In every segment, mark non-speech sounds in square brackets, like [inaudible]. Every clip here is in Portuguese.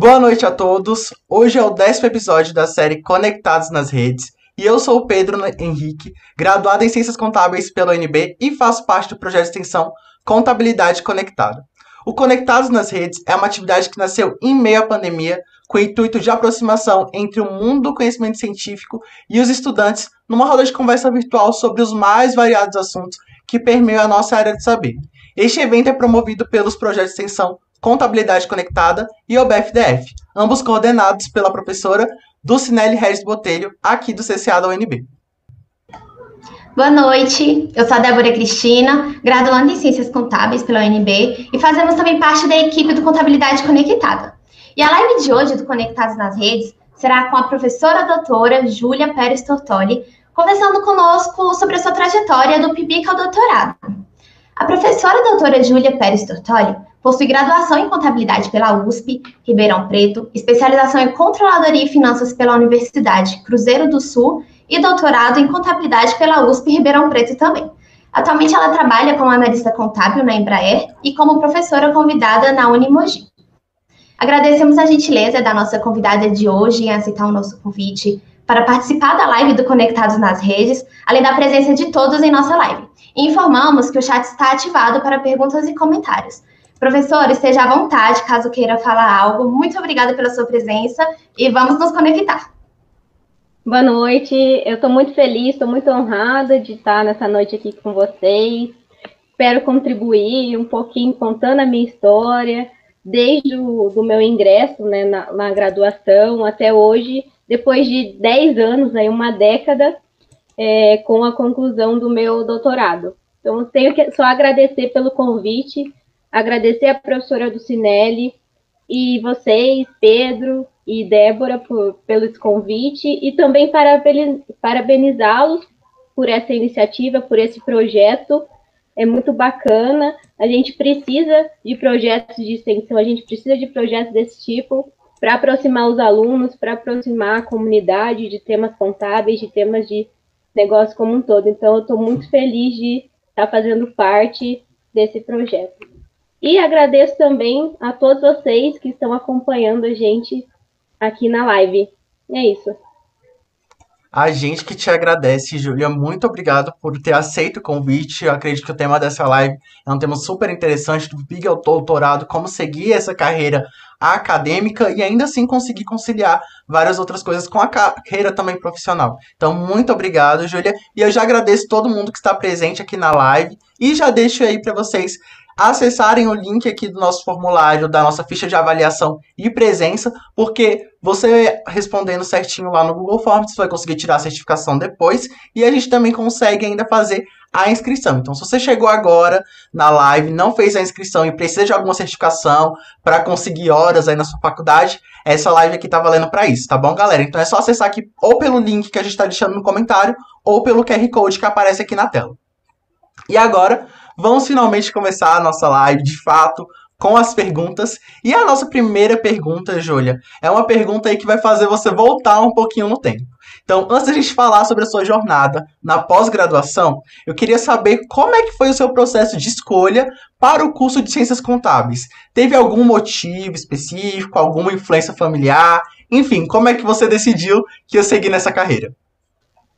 Boa noite a todos. Hoje é o décimo episódio da série Conectados nas Redes e eu sou o Pedro Henrique, graduado em Ciências Contábeis pela UNB e faço parte do projeto de extensão Contabilidade Conectada. O Conectados nas Redes é uma atividade que nasceu em meio à pandemia com o intuito de aproximação entre o mundo do conhecimento científico e os estudantes numa roda de conversa virtual sobre os mais variados assuntos que permeiam a nossa área de saber. Este evento é promovido pelos projetos de extensão Contabilidade Conectada e OBFDF, ambos coordenados pela professora Dulcinelli Regis Botelho, aqui do CCA da UNB. Boa noite, eu sou a Débora Cristina, graduanda em Ciências Contábeis pela UNB e fazemos também parte da equipe do Contabilidade Conectada. E a live de hoje do Conectados nas Redes será com a professora doutora Júlia Pérez Tortoli, conversando conosco sobre a sua trajetória do PIBIC ao doutorado. A professora doutora Júlia Pérez Tortoli possui graduação em contabilidade pela USP, Ribeirão Preto, especialização em controladoria e finanças pela Universidade Cruzeiro do Sul e doutorado em contabilidade pela USP Ribeirão Preto também. Atualmente ela trabalha como analista contábil na Embraer e como professora convidada na Unimogi. Agradecemos a gentileza da nossa convidada de hoje em aceitar o nosso convite para participar da live do Conectados nas Redes, além da presença de todos em nossa live. E informamos que o chat está ativado para perguntas e comentários. Professor, esteja à vontade caso queira falar algo. Muito obrigada pela sua presença e vamos nos conectar. Boa noite, eu estou muito feliz, estou muito honrada de estar nessa noite aqui com vocês. Espero contribuir um pouquinho contando a minha história, desde o do meu ingresso né, na, na graduação até hoje, depois de 10 anos, aí, uma década, é, com a conclusão do meu doutorado. Então, tenho que só agradecer pelo convite agradecer a professora Ducinelli e vocês, Pedro e Débora, por, pelo convite e também parabenizá-los por essa iniciativa, por esse projeto. É muito bacana. A gente precisa de projetos de extensão, a gente precisa de projetos desse tipo para aproximar os alunos, para aproximar a comunidade de temas contábeis, de temas de negócio como um todo. Então, eu estou muito feliz de estar fazendo parte desse projeto. E agradeço também a todos vocês que estão acompanhando a gente aqui na live. É isso. A gente que te agradece, Júlia. Muito obrigado por ter aceito o convite. Eu acredito que o tema dessa live é um tema super interessante do Big Doutorado, como seguir essa carreira acadêmica e ainda assim conseguir conciliar várias outras coisas com a carreira também profissional. Então, muito obrigado, Júlia. E eu já agradeço todo mundo que está presente aqui na live e já deixo aí para vocês acessarem o link aqui do nosso formulário, da nossa ficha de avaliação e presença, porque você respondendo certinho lá no Google Forms, você vai conseguir tirar a certificação depois, e a gente também consegue ainda fazer a inscrição. Então, se você chegou agora na live, não fez a inscrição e precisa de alguma certificação para conseguir horas aí na sua faculdade, essa live aqui tá valendo para isso, tá bom, galera? Então é só acessar aqui ou pelo link que a gente está deixando no comentário ou pelo QR Code que aparece aqui na tela. E agora, Vamos finalmente começar a nossa live de fato com as perguntas. E a nossa primeira pergunta, Júlia, é uma pergunta aí que vai fazer você voltar um pouquinho no tempo. Então, antes da gente falar sobre a sua jornada na pós-graduação, eu queria saber como é que foi o seu processo de escolha para o curso de Ciências Contábeis. Teve algum motivo específico, alguma influência familiar? Enfim, como é que você decidiu que ia seguir nessa carreira?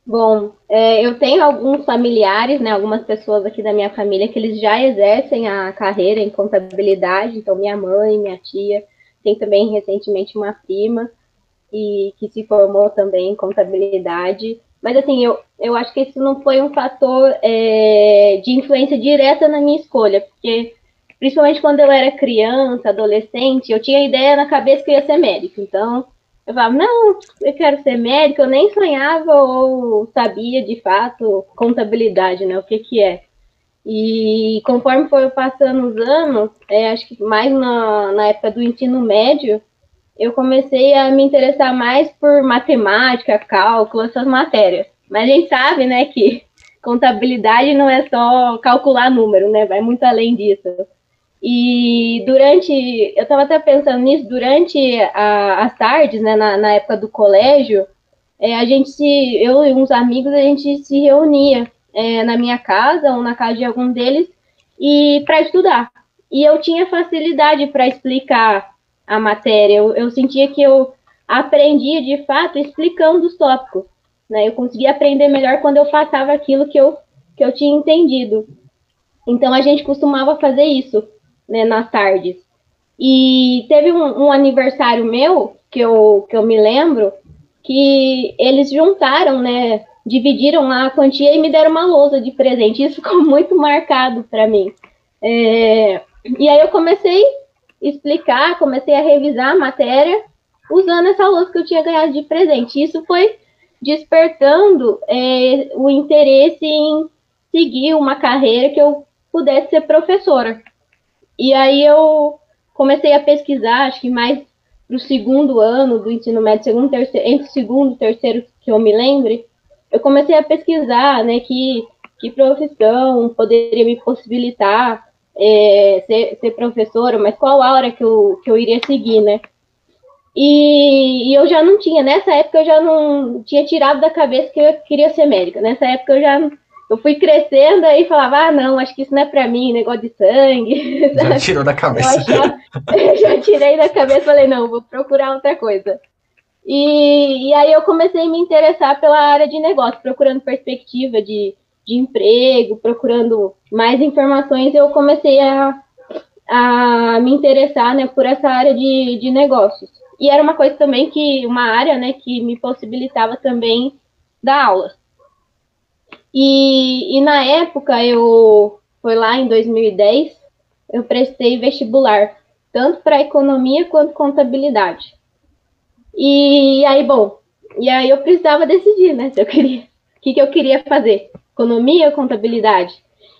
Bom, é, eu tenho alguns familiares, né, algumas pessoas aqui da minha família que eles já exercem a carreira em contabilidade, então minha mãe, minha tia, tem também recentemente uma prima e que se formou também em contabilidade. Mas assim, eu, eu acho que isso não foi um fator é, de influência direta na minha escolha, porque principalmente quando eu era criança, adolescente, eu tinha a ideia na cabeça que eu ia ser médico. Então, eu falava, não, eu quero ser médico, eu nem sonhava ou sabia de fato contabilidade, né? O que que é. E conforme foi passando os anos, é, acho que mais na, na época do ensino médio, eu comecei a me interessar mais por matemática, cálculo, essas matérias. Mas a gente sabe, né, que contabilidade não é só calcular número, né? Vai muito além disso. E durante, eu estava até pensando nisso, durante a, as tardes, né, na, na época do colégio, é, a gente se, eu e uns amigos, a gente se reunia é, na minha casa ou na casa de algum deles e para estudar. E eu tinha facilidade para explicar a matéria. Eu, eu sentia que eu aprendia de fato explicando os tópicos. Né? Eu conseguia aprender melhor quando eu passava aquilo que eu, que eu tinha entendido. Então a gente costumava fazer isso né, nas tardes. E teve um, um, aniversário meu, que eu, que eu me lembro, que eles juntaram, né? Dividiram a quantia e me deram uma lousa de presente. Isso [laughs] ficou muito marcado para mim. É, e aí eu comecei a explicar, comecei a revisar a matéria usando essa lousa que eu tinha ganhado de presente. Isso foi despertando é, o interesse em seguir uma carreira que eu pudesse ser professora. E aí eu comecei a pesquisar, acho que mais para o segundo ano do ensino médio, segundo, terceiro, entre segundo e terceiro que eu me lembre, eu comecei a pesquisar, né, que, que profissão poderia me possibilitar é, ser, ser professora, mas qual aula que eu, que eu iria seguir, né? E, e, eu já não tinha, nessa época eu já não tinha tirado da cabeça que eu queria ser médica. Nessa época eu já eu fui crescendo aí falava, ah, não, acho que isso não é pra mim, negócio de sangue. [laughs] Já tirou da cabeça. Eu [laughs] já tirei da cabeça falei, não, vou procurar outra coisa. E, e aí eu comecei a me interessar pela área de negócio, procurando perspectiva de, de emprego, procurando mais informações, eu comecei a, a me interessar né, por essa área de, de negócios. E era uma coisa também que, uma área né, que me possibilitava também dar aulas. E, e na época, eu foi lá em 2010, eu prestei vestibular, tanto para economia quanto contabilidade. E aí, bom, e aí eu precisava decidir, né, se eu queria, o que, que eu queria fazer, economia ou contabilidade.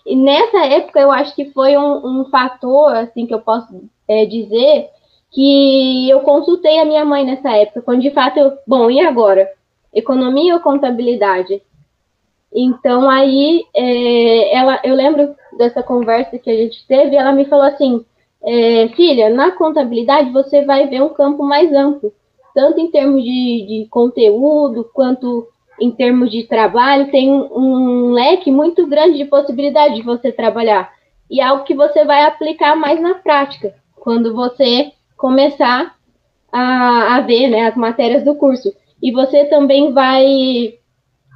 E nessa época eu acho que foi um, um fator, assim, que eu posso é, dizer, que eu consultei a minha mãe nessa época, quando de fato eu, bom, e agora? Economia ou contabilidade? Então aí é, ela, eu lembro dessa conversa que a gente teve, ela me falou assim, é, filha, na contabilidade você vai ver um campo mais amplo, tanto em termos de, de conteúdo quanto em termos de trabalho, tem um, leque muito grande de possibilidade de você trabalhar. E é algo que você vai aplicar mais na prática, quando você começar a, a ver né, as matérias do curso. E você também vai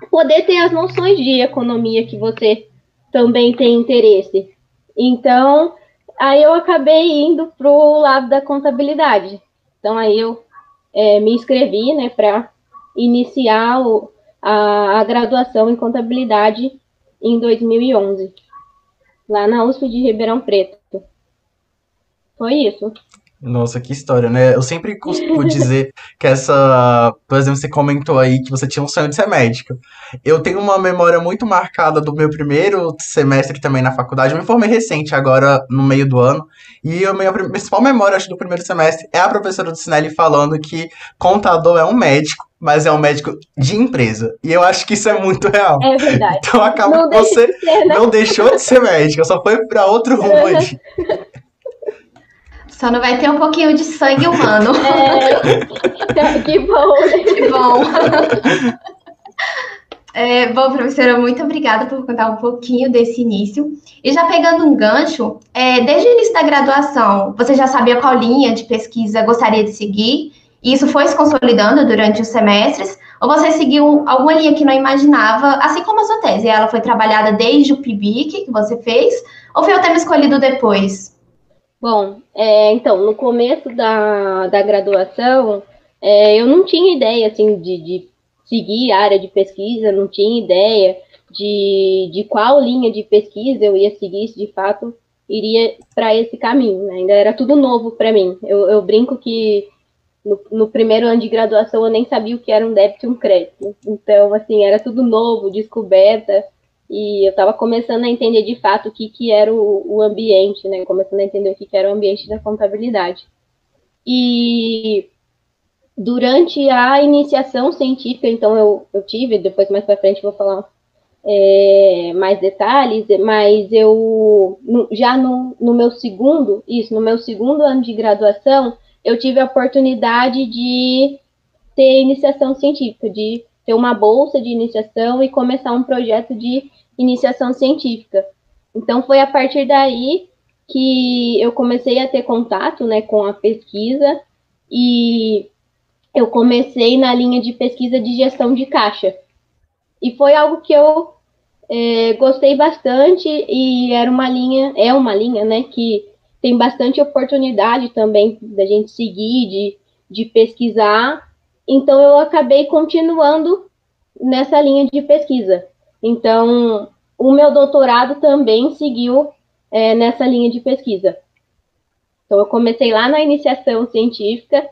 poder ter as noções de economia que você também tem interesse. Então, aí eu acabei indo para o lado da contabilidade. Então, aí eu é, me inscrevi né, para iniciar o, a, a graduação em contabilidade em 2011, lá na USP de Ribeirão Preto. Foi isso. Nossa, que história, né? Eu sempre costumo dizer que essa. Por exemplo, você comentou aí que você tinha um sonho de ser médico. Eu tenho uma memória muito marcada do meu primeiro semestre também na faculdade. Eu me formei recente, agora no meio do ano. E a minha principal memória, acho, do primeiro semestre é a professora do Sinelli falando que contador é um médico, mas é um médico de empresa. E eu acho que isso é muito real. É verdade. Então acaba que você de ser, né? não deixou de ser médico, só foi para outro [laughs] rumo. Só não vai ter um pouquinho de sangue humano. [laughs] É, que bom. Que bom. [laughs] É, bom, professora, muito obrigada por contar um pouquinho desse início. E já pegando um gancho, é, desde o início da graduação, você já sabia qual linha de pesquisa gostaria de seguir? E isso foi se consolidando durante os semestres? Ou você seguiu alguma linha que não imaginava, assim como a sua tese? Ela foi trabalhada desde o PIBIC que você fez? Ou foi o tema escolhido depois? Bom, é, então, no começo da, da graduação, é, eu não tinha ideia, assim, de, de seguir a área de pesquisa, não tinha ideia de, de qual linha de pesquisa eu ia seguir, se de fato iria para esse caminho, né? Ainda era tudo novo para mim. Eu, eu, brinco que no, no, primeiro ano de graduação eu nem sabia o que era um débito e um crédito. Então, assim, era tudo novo, descoberta. E eu estava começando a entender de fato o que, que era o, o ambiente, né? Começando a entender o que, que era o ambiente da contabilidade. E durante a iniciação científica, então eu, eu tive, depois mais para frente vou falar é, mais detalhes, mas eu já no, no meu segundo, isso, no meu segundo ano de graduação, eu tive a oportunidade de ter iniciação científica, de ter uma bolsa de iniciação e começar um projeto de iniciação científica. Então foi a partir daí que eu comecei a ter contato né, com a pesquisa e eu comecei na linha de pesquisa de gestão de caixa. E foi algo que eu é, gostei bastante e era uma linha, é uma linha, né, que tem bastante oportunidade também da gente seguir, de, de pesquisar. Então eu acabei continuando nessa linha de pesquisa. Então o meu doutorado também seguiu é, nessa linha de pesquisa. Então eu comecei lá na iniciação científica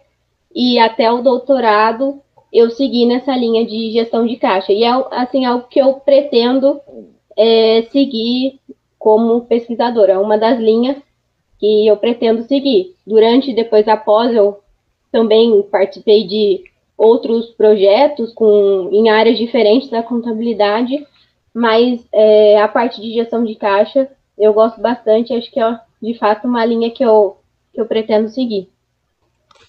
e até o doutorado eu segui nessa linha de gestão de caixa. E é assim, algo que eu pretendo é, seguir como pesquisadora. É uma das linhas que eu pretendo seguir. Durante e depois após eu também participei de outros projetos com, em áreas diferentes da contabilidade, mas é, a parte de gestão de caixa eu gosto bastante, acho que é de fato uma linha que eu, que eu pretendo seguir.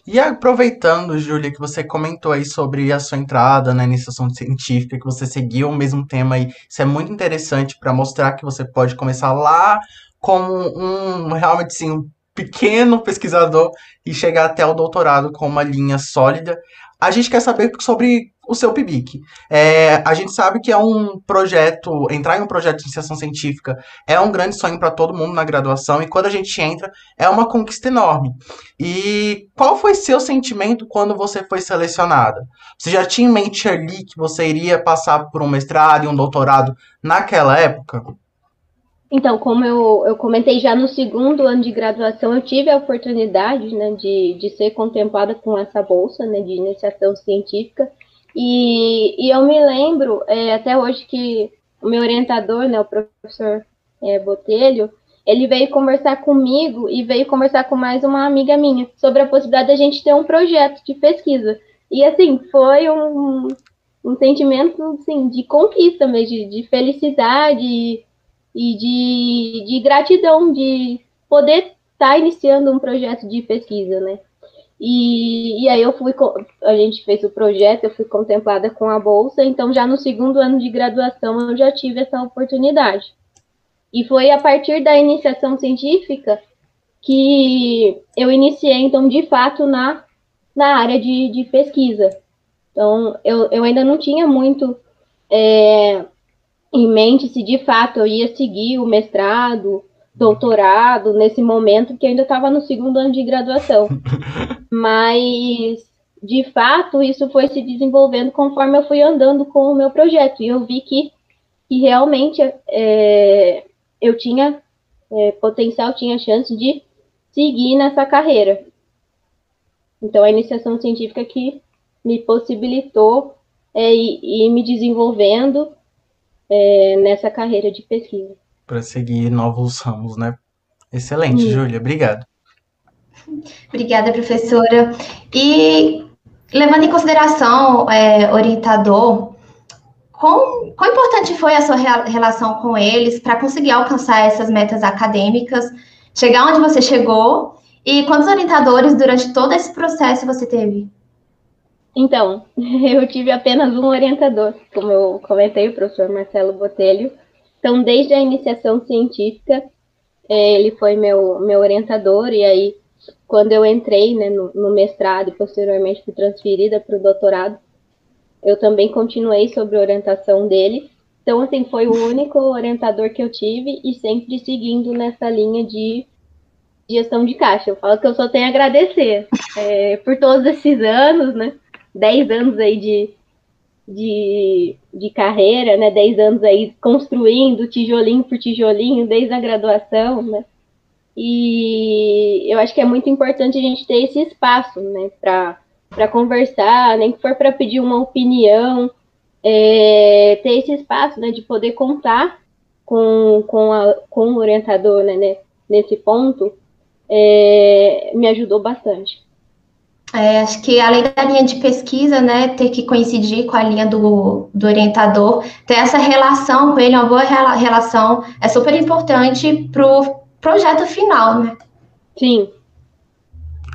E aproveitando, Júlia, que você comentou aí sobre a sua entrada na iniciação científica, que você seguiu o mesmo tema aí, isso é muito interessante para mostrar que você pode começar lá como um realmente sim, um pequeno pesquisador e chegar até o doutorado com uma linha sólida. A gente quer saber sobre o seu PIBIC. É, a gente sabe que é um projeto, entrar em um projeto de iniciação científica é um grande sonho para todo mundo na graduação, e quando a gente entra, é uma conquista enorme. E qual foi seu sentimento quando você foi selecionada? Você já tinha em mente ali que você iria passar por um mestrado e um doutorado naquela época? Então, como eu, eu comentei já no segundo ano de graduação, eu tive a oportunidade né, de, de ser contemplada com essa bolsa né, de iniciação científica. E, e eu me lembro é, até hoje que o meu orientador, né, o professor é, Botelho, ele veio conversar comigo e veio conversar com mais uma amiga minha sobre a possibilidade da gente ter um projeto de pesquisa. E assim, foi um, um sentimento assim, de conquista mesmo, de, de felicidade e, de, de gratidão de poder estar tá iniciando um projeto de pesquisa, né? E, e aí eu fui, a gente fez o projeto, eu fui contemplada com a bolsa, então já no segundo ano de graduação eu já tive essa oportunidade. E foi a partir da iniciação científica que eu iniciei, então, de fato, na, na área de, de pesquisa. Então, eu, eu ainda não tinha muito é, em mente se de fato eu ia seguir o mestrado, doutorado nesse momento, que eu ainda estava no segundo ano de graduação. [laughs] Mas, de fato, isso foi se desenvolvendo conforme eu fui andando com o meu projeto. E eu vi que, que realmente é, eu tinha é, potencial, tinha chance de seguir nessa carreira. Então, a iniciação científica que me possibilitou é, ir, ir me desenvolvendo é, nessa carreira de pesquisa para seguir novos ramos, né? Excelente, Sim. Júlia, obrigado. Obrigada, professora. E levando em consideração, é, orientador, quão, quão importante foi a sua relação com eles para conseguir alcançar essas metas acadêmicas, chegar onde você chegou? E quantos orientadores durante todo esse processo você teve? Então, [laughs] eu tive apenas um orientador, como eu comentei, o professor Marcelo Botelho, então, desde a iniciação científica, é, ele foi meu, meu orientador, e aí, quando eu entrei né, no, no mestrado e posteriormente fui transferida para o doutorado, eu também continuei sob orientação dele. Então, assim, foi o único orientador que eu tive e sempre seguindo nessa linha de gestão de caixa. Eu falo que eu só tenho a agradecer é, por todos esses anos, né? Dez anos aí de, de, de carreira, né? Dez anos aí construindo tijolinho por tijolinho desde a graduação, né? E eu acho que é muito importante a gente ter esse espaço, né? Para conversar, nem que for para pedir uma opinião, é, ter esse espaço, né? De poder contar com, com, a, com o orientador, né? Nesse ponto, é, me ajudou bastante. É, acho que além da linha de pesquisa, né, ter que coincidir com a linha do, do orientador, ter essa relação com ele, uma boa relação, é super importante para o projeto final, né? Sim.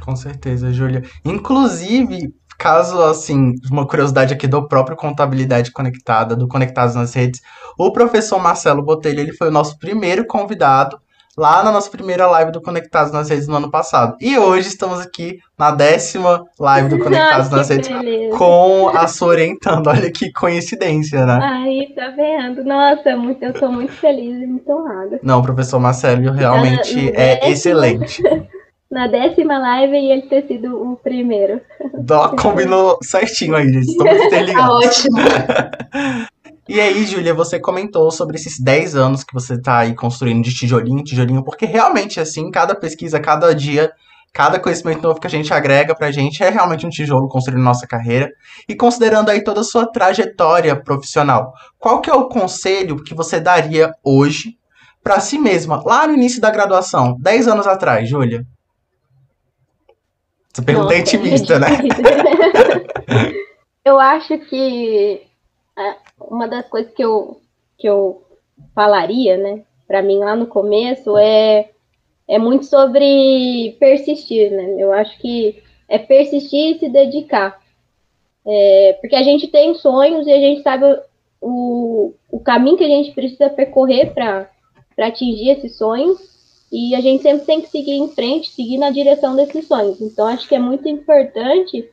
Com certeza, Júlia. Inclusive, caso, assim, uma curiosidade aqui do próprio Contabilidade Conectada, do Conectados nas Redes, o professor Marcelo Botelho, ele foi o nosso primeiro convidado lá na nossa primeira live do Conectados nas Redes no ano passado. E hoje estamos aqui na décima live do [laughs] Conectados nas Redes beleza. com a sua orientando. [laughs] Olha que coincidência, né? Aí, tá vendo? Nossa, muito, eu tô muito feliz e muito honrada. Não, o professor Marcelo realmente é décima- excelente. [laughs] Na décima live e ele ter sido o primeiro. Dó, combinou certinho aí, gente. Estamos Tá interligados. ótimo. [laughs] E aí, Júlia, você comentou sobre esses 10 anos que você tá aí construindo de tijolinho em tijolinho, porque realmente, assim, cada pesquisa, cada dia, cada conhecimento novo que a gente agrega pra gente é realmente um tijolo construindo nossa carreira. E considerando aí toda a sua trajetória profissional, qual que é o conselho que você daria hoje pra si mesma, lá no início da graduação, 10 anos atrás, Júlia? Essa pergunta é Nossa, intimista, né? [laughs] eu acho que ah, uma das coisas que eu, que eu falaria, né, para mim lá no começo é, é muito sobre persistir, né? Eu acho que é persistir e se dedicar. É, porque a gente tem sonhos e a gente sabe o, o caminho que a gente precisa percorrer para atingir esses sonhos e a gente sempre tem que seguir em frente, seguir na direção desses sonhos. Então, acho que é muito importante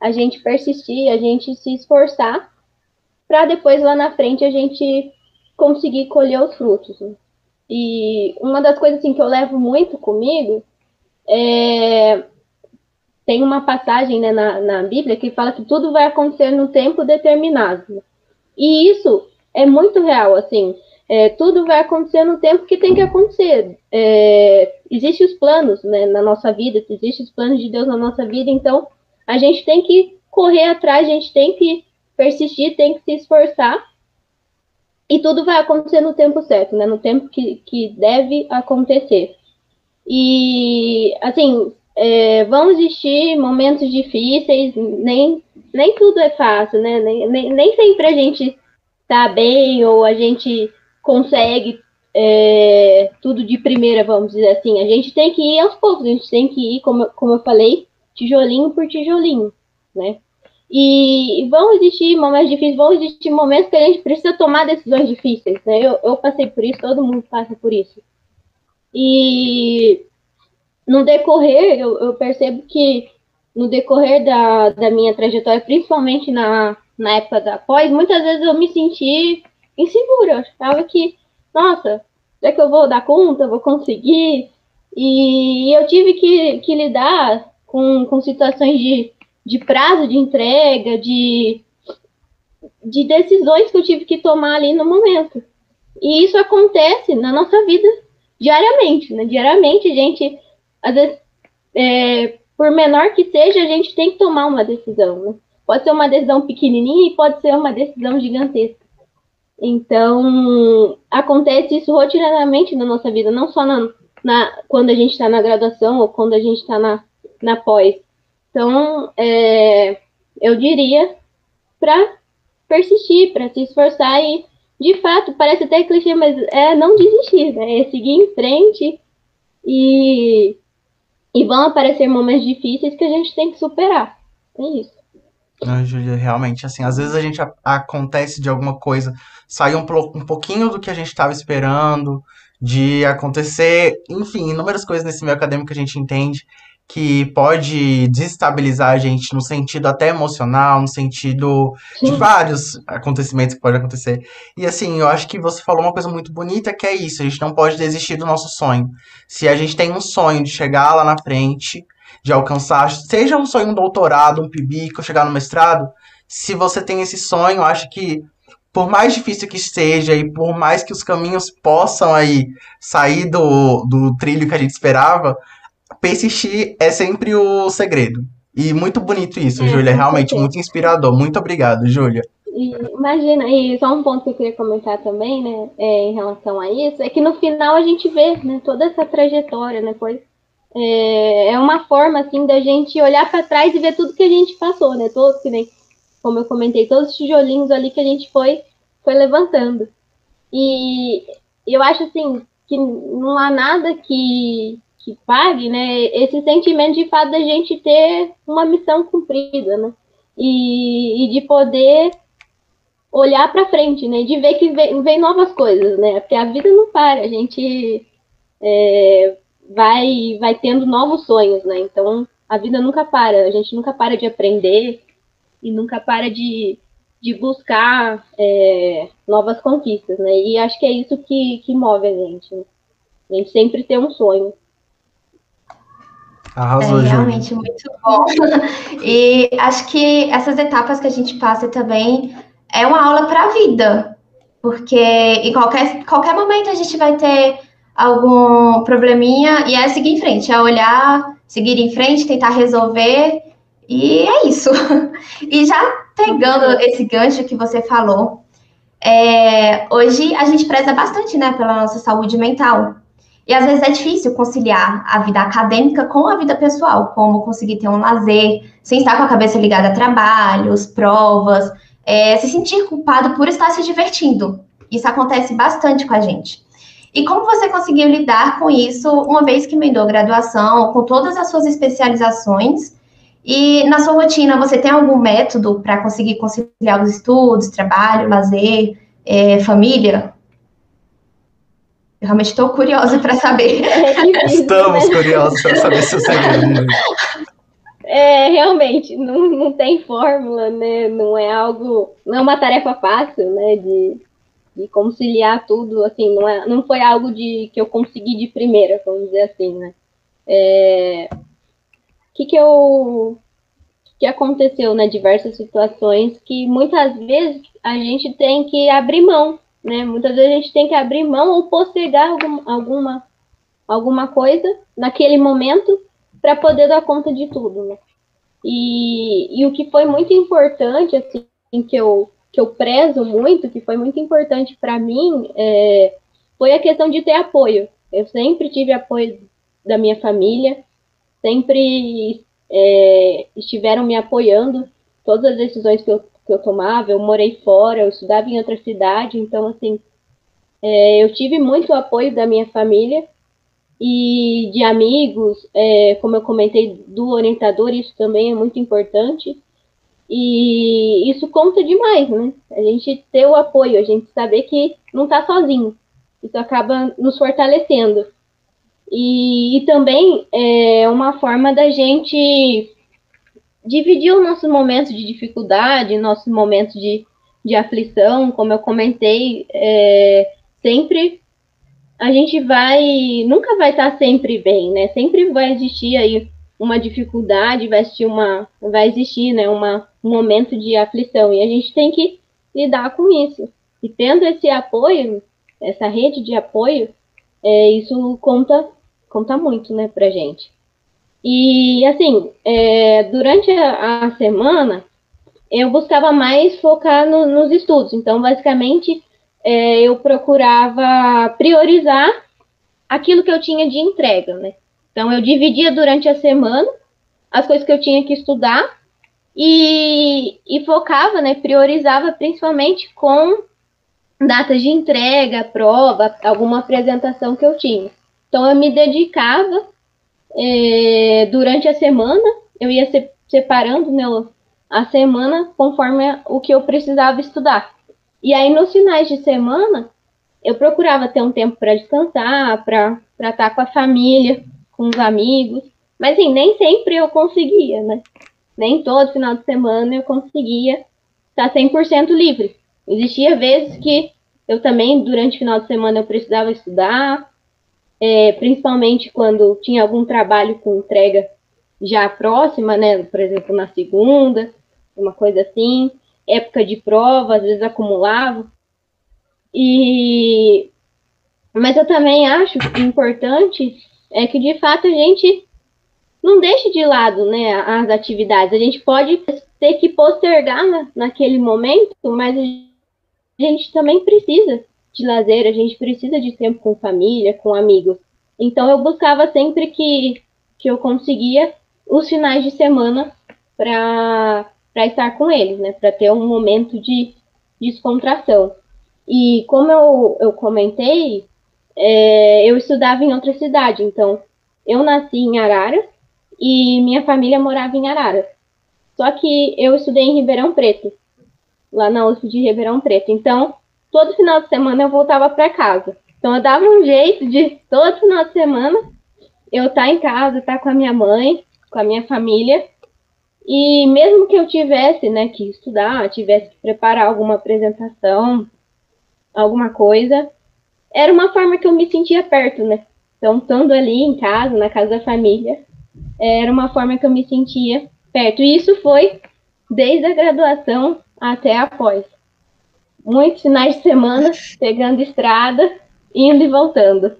a gente persistir, a gente se esforçar, para depois lá na frente a gente conseguir colher os frutos. E uma das coisas assim, que eu levo muito comigo é. Tem uma passagem né, na, na Bíblia que fala que tudo vai acontecer no tempo determinado. E isso é muito real, assim. É, tudo vai acontecer no tempo que tem que acontecer. É, Existem os planos né, na nossa vida, existem os planos de Deus na nossa vida, então a gente tem que correr atrás, a gente tem que persistir, tem que se esforçar. E tudo vai acontecer no tempo certo, né? No tempo que, que deve acontecer. E, assim, é, vão existir momentos difíceis, nem, nem tudo é fácil, né? Nem, nem, nem sempre a gente tá bem ou a gente consegue é, tudo de primeira, vamos dizer assim. A gente tem que ir aos poucos, a gente tem que ir, como, como eu falei, tijolinho por tijolinho, né? E vão existir momentos difíceis, vão existir momentos que a gente precisa tomar decisões difíceis, né? Eu, eu passei por isso, todo mundo passa por isso. E no decorrer, eu, eu percebo que no decorrer da, da minha trajetória, principalmente na, na época da pós, muitas vezes eu me senti insegura. Eu achava que, nossa, será que eu vou dar conta, vou conseguir? E eu tive que, que lidar com, com situações de, de prazo de entrega, de, de decisões que eu tive que tomar ali no momento. E isso acontece na nossa vida diariamente, né? Diariamente a gente, às vezes, é, por menor que seja, a gente tem que tomar uma decisão, né? Pode ser uma decisão pequenininha e pode ser uma decisão gigantesca. Então, acontece isso rotineiramente na nossa vida, não só na, na quando a gente está na graduação ou quando a gente está na, na pós. Então, é, eu diria para persistir, para se esforçar e, de fato, parece até clichê, mas é não desistir, né? É seguir em frente e, e vão aparecer momentos difíceis que a gente tem que superar. É isso. Não, Júlia, realmente, assim, às vezes a gente a- acontece de alguma coisa, sair um, um pouquinho do que a gente estava esperando, de acontecer, enfim, inúmeras coisas nesse meio acadêmico que a gente entende que pode desestabilizar a gente no sentido até emocional, no sentido de vários acontecimentos que podem acontecer. E assim, eu acho que você falou uma coisa muito bonita que é isso, a gente não pode desistir do nosso sonho. Se a gente tem um sonho de chegar lá na frente, de alcançar, seja um sonho, um doutorado, um PIBIC, ou chegar no mestrado, se você tem esse sonho, acho que por mais difícil que seja e por mais que os caminhos possam aí sair do, do trilho que a gente esperava, persistir é sempre o segredo. E muito bonito isso, É, Júlia, realmente certeza. muito inspirador. Muito obrigado, Júlia. E imagina, e só um ponto que eu queria comentar também, né, é, em relação a isso, é que no final a gente vê, né, toda essa trajetória, né, pois é, é uma forma, assim, da gente olhar para trás e ver tudo que a gente passou, né, todos que nem, como eu comentei, todos os tijolinhos ali que a gente foi, foi levantando. E eu acho, assim, que não há nada que, que pague, né, esse sentimento de fato da gente ter uma missão cumprida, né, e, e de poder olhar para frente, né? De ver que vem, vem, novas coisas, né? Porque a vida não para, a gente é, vai, vai tendo novos sonhos, né? Então, a vida nunca para, a gente nunca para de aprender e nunca para de, de buscar é, novas conquistas, né? E acho que é isso que, que move a gente. Né? A gente sempre tem um sonho. Arrasou, é realmente Júlia. muito bom. [laughs] E acho que essas etapas que a gente passa também é uma aula para a vida, porque em qualquer, qualquer momento a gente vai ter algum probleminha e é seguir em frente, é olhar, seguir em frente, tentar resolver e é isso. [laughs] E já pegando esse gancho que você falou, é, hoje a gente preza bastante, né, pela nossa saúde mental. E às vezes é difícil conciliar a vida acadêmica com a vida pessoal, como conseguir ter um lazer, sem estar com a cabeça ligada a trabalhos, provas, é, se sentir culpado por estar se divertindo. Isso acontece bastante com a gente. E como você conseguiu lidar com isso, uma vez que emendou graduação, com todas as suas especializações? E na sua rotina, você tem algum método para conseguir conciliar os estudos, trabalho, lazer, é, família? Eu realmente estou curiosa para saber. [laughs] É Estamos né? curiosos para saber se você [laughs] É, realmente, não, não tem fórmula, né? Não é algo, não é uma tarefa fácil, né? De, de conciliar tudo, assim, não, é, não foi algo de que eu consegui de primeira, vamos dizer assim, né? É, que que eu que aconteceu, né? Diversas situações que muitas vezes a gente tem que abrir mão né? Muitas vezes a gente tem que abrir mão ou postergar algum, alguma, alguma coisa naquele momento para poder dar conta de tudo, né? E, e o que foi muito importante, assim, que eu, que eu prezo muito, que foi muito importante para mim, é, foi a questão de ter apoio. Eu sempre tive apoio da minha família, sempre é, estiveram me apoiando, todas as decisões que eu, que eu tomava, eu morei fora, eu estudava em outra cidade, então, assim, é, eu tive muito apoio da minha família e de amigos, é, como eu comentei, do orientador, isso também é muito importante. E isso conta demais, né? A gente ter o apoio, a gente saber que não está sozinho. Isso acaba nos fortalecendo. E, e também é uma forma da gente dividir os nossos momentos de dificuldade, nossos momentos de, de aflição, como eu comentei, é, sempre a gente vai, nunca vai estar sempre bem, né? Sempre vai existir aí uma dificuldade, vai existir uma, vai existir, né, uma, um momento de aflição e a gente tem que lidar com isso. E tendo esse apoio, essa rede de apoio, é, isso conta, conta muito, né, pra gente. E, assim, é, durante a, a, semana, eu buscava mais focar no, nos estudos. Então, basicamente, é, eu procurava priorizar aquilo que eu tinha de entrega, né? Então, eu dividia durante a semana as coisas que eu tinha que estudar e, e focava, né? Priorizava principalmente com datas de entrega, prova, alguma apresentação que eu tinha. Então, eu me dedicava é, durante a semana, eu ia se, separando né, a semana conforme o que eu precisava estudar. E aí, nos finais de semana, eu procurava ter um tempo para descansar, para estar com a família, com os amigos. Mas, assim, nem sempre eu conseguia, né? Nem todo final de semana eu conseguia estar 100% livre. Existia vezes que eu também, durante o final de semana, eu precisava estudar, é, principalmente quando tinha algum trabalho com entrega já próxima, né? Por exemplo, na segunda, uma coisa assim, época de prova, às vezes acumulava. E mas eu também acho importante é que de fato a gente não deixe de lado, né, as atividades. A gente pode ter que postergar na, naquele momento, mas a gente também precisa de lazer, a gente precisa de tempo com família, com amigos. Então eu buscava sempre que, que eu conseguia os finais de semana para estar com eles, né? Para ter um momento de descontração. E como eu, eu comentei, é, eu estudava em outra cidade, então eu nasci em Arara e minha família morava em Arara. Só que eu estudei em Ribeirão Preto, lá na USP de Ribeirão Preto. Então, todo final de semana eu voltava para casa. Então eu dava um jeito de todo final de semana eu estar tá em casa, estar tá com a minha mãe, com a minha família. E mesmo que eu tivesse né, que estudar, tivesse que preparar alguma apresentação, alguma coisa, era uma forma que eu me sentia perto, né? Então, estando ali em casa, na casa da família, era uma forma que eu me sentia perto. E isso foi desde a graduação até após. Muitos finais de semana, pegando estrada, indo e voltando.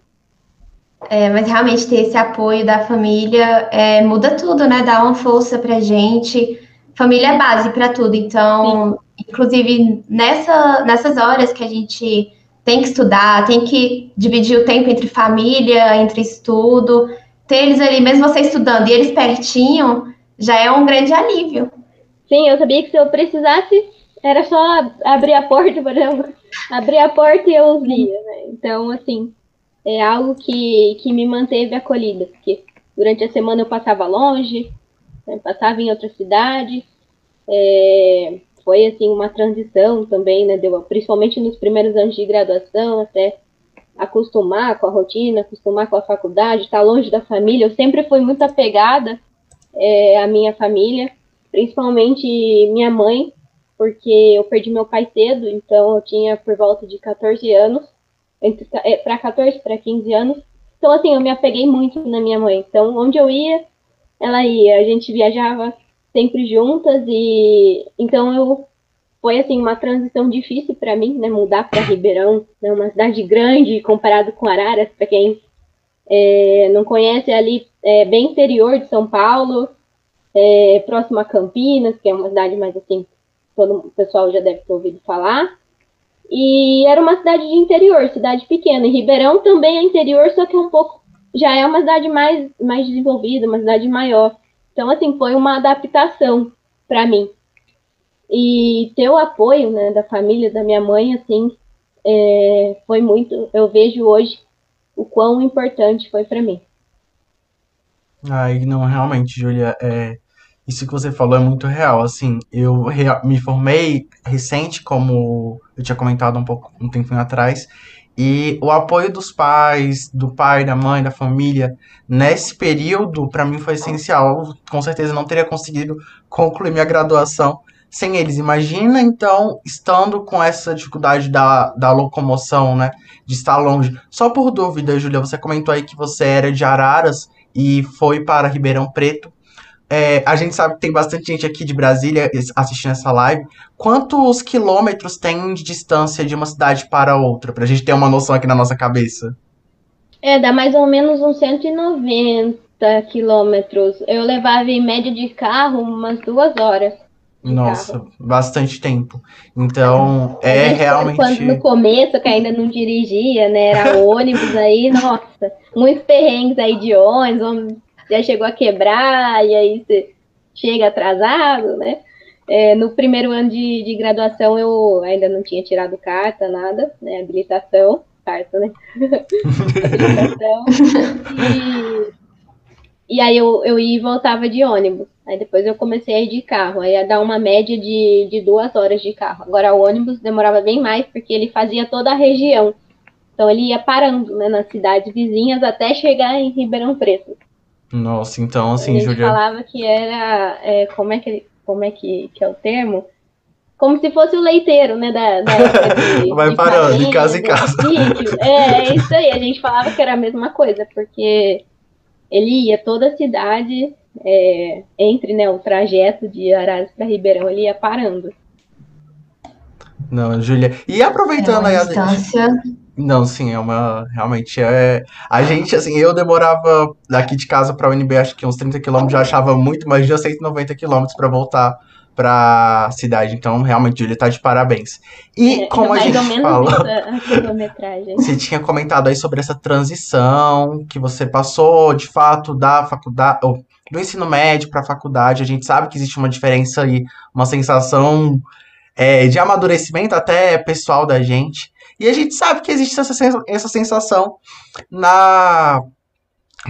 É, mas realmente ter esse apoio da família é, muda tudo, né? Dá uma força pra gente. Família é base para tudo. Então, Sim. inclusive, nessa, nessas horas que a gente tem que estudar, tem que dividir o tempo entre família, entre estudo, ter eles ali, mesmo você estudando e eles pertinho, já é um grande alívio. Sim, eu sabia que se eu precisasse, era só abrir a porta, [laughs] por exemplo, abrir a porta e eu os via, né? Então, assim, é algo que, que me manteve acolhida, porque durante a semana eu passava longe, né, passava em outra cidade, é, foi assim uma transição também, né, deu, principalmente nos primeiros anos de graduação, até acostumar com a rotina, acostumar com a faculdade, estar longe da família, eu sempre fui muito apegada é, à minha família, principalmente minha mãe, porque eu perdi meu pai cedo, então eu tinha por volta de 14 anos, para 14 para 15 anos. Então, assim, eu me apeguei muito na minha mãe. Então, onde eu ia, ela ia. A gente viajava sempre juntas e então eu foi assim uma transição difícil para mim, né, mudar para Ribeirão, né, uma cidade grande comparado com Araras, para quem é, não conhece ali é bem interior de São Paulo, é, próximo a Campinas, que é uma cidade mais assim, todo o pessoal já deve ter ouvido falar. E era uma cidade de interior, cidade pequena. E Ribeirão também é interior, só que é um pouco. Já é uma cidade mais, mais desenvolvida, uma cidade maior. Então, assim, foi uma adaptação para mim. E ter o apoio né, da família, da minha mãe, assim, é, foi muito. Eu vejo hoje o quão importante foi para mim. Ai, não, realmente, Julia, é, isso que você falou é muito real. Assim, eu me formei recente, como eu tinha comentado um pouco um tempinho atrás, e o apoio dos pais, do pai, da mãe, da família, nesse período, para mim foi essencial. Eu, com certeza não teria conseguido concluir minha graduação sem eles. Imagina, então, estando com essa dificuldade da, da locomoção, né? De estar longe. Só por dúvida, Júlia, você comentou aí que você era de Araras e foi para Ribeirão Preto. É, a gente sabe que tem bastante gente aqui de Brasília assistindo essa live. Quantos quilômetros tem de distância de uma cidade para outra? Pra gente ter uma noção aqui na nossa cabeça. É, dá mais ou menos uns 190 quilômetros. Eu levava em média de carro umas duas horas. Nossa, bastante tempo. Então, é realmente. Quando no começo, que ainda não dirigia, né? Era [laughs] ônibus aí, nossa, muitos perrengues aí de ônibus, já chegou a quebrar, e aí você chega atrasado, né? É, no primeiro ano de, de, graduação eu ainda não tinha tirado carta, nada, né? Habilitação, carta, né? Habilitação. [laughs] [laughs] E, e aí eu, eu ia e voltava de ônibus. Aí depois eu comecei a ir de carro. Aí ia dar uma média de, de duas horas de carro. Agora o ônibus demorava bem mais, porque ele fazia toda a região. Então ele ia parando né, nas cidades vizinhas até chegar em Ribeirão Preto. Nossa, então assim, a gente Julia. falava que era. É, como é, que, como é que, que é o termo? Como se fosse o leiteiro, né? Da, da de, [laughs] Vai de parando, de casa em casa. É, é isso aí. A gente falava que era a mesma coisa, porque ele ia toda a cidade, é, entre né, o trajeto de Araras para Ribeirão, ele ia parando. Não, Júlia. E aproveitando é aí a distância. Não, sim, é uma. Realmente é. A gente, assim, eu demorava daqui de casa pra UNB, acho que uns 30 quilômetros, já achava muito, mas já 190 quilômetros pra voltar pra cidade. Então, realmente, ele tá de parabéns. E é, como a gente falou. [laughs] você tinha comentado aí sobre essa transição que você passou, de fato, da faculdade. Ou, do ensino médio para faculdade. A gente sabe que existe uma diferença aí, uma sensação é, de amadurecimento até pessoal da gente. E a gente sabe que existe essa, essa sensação na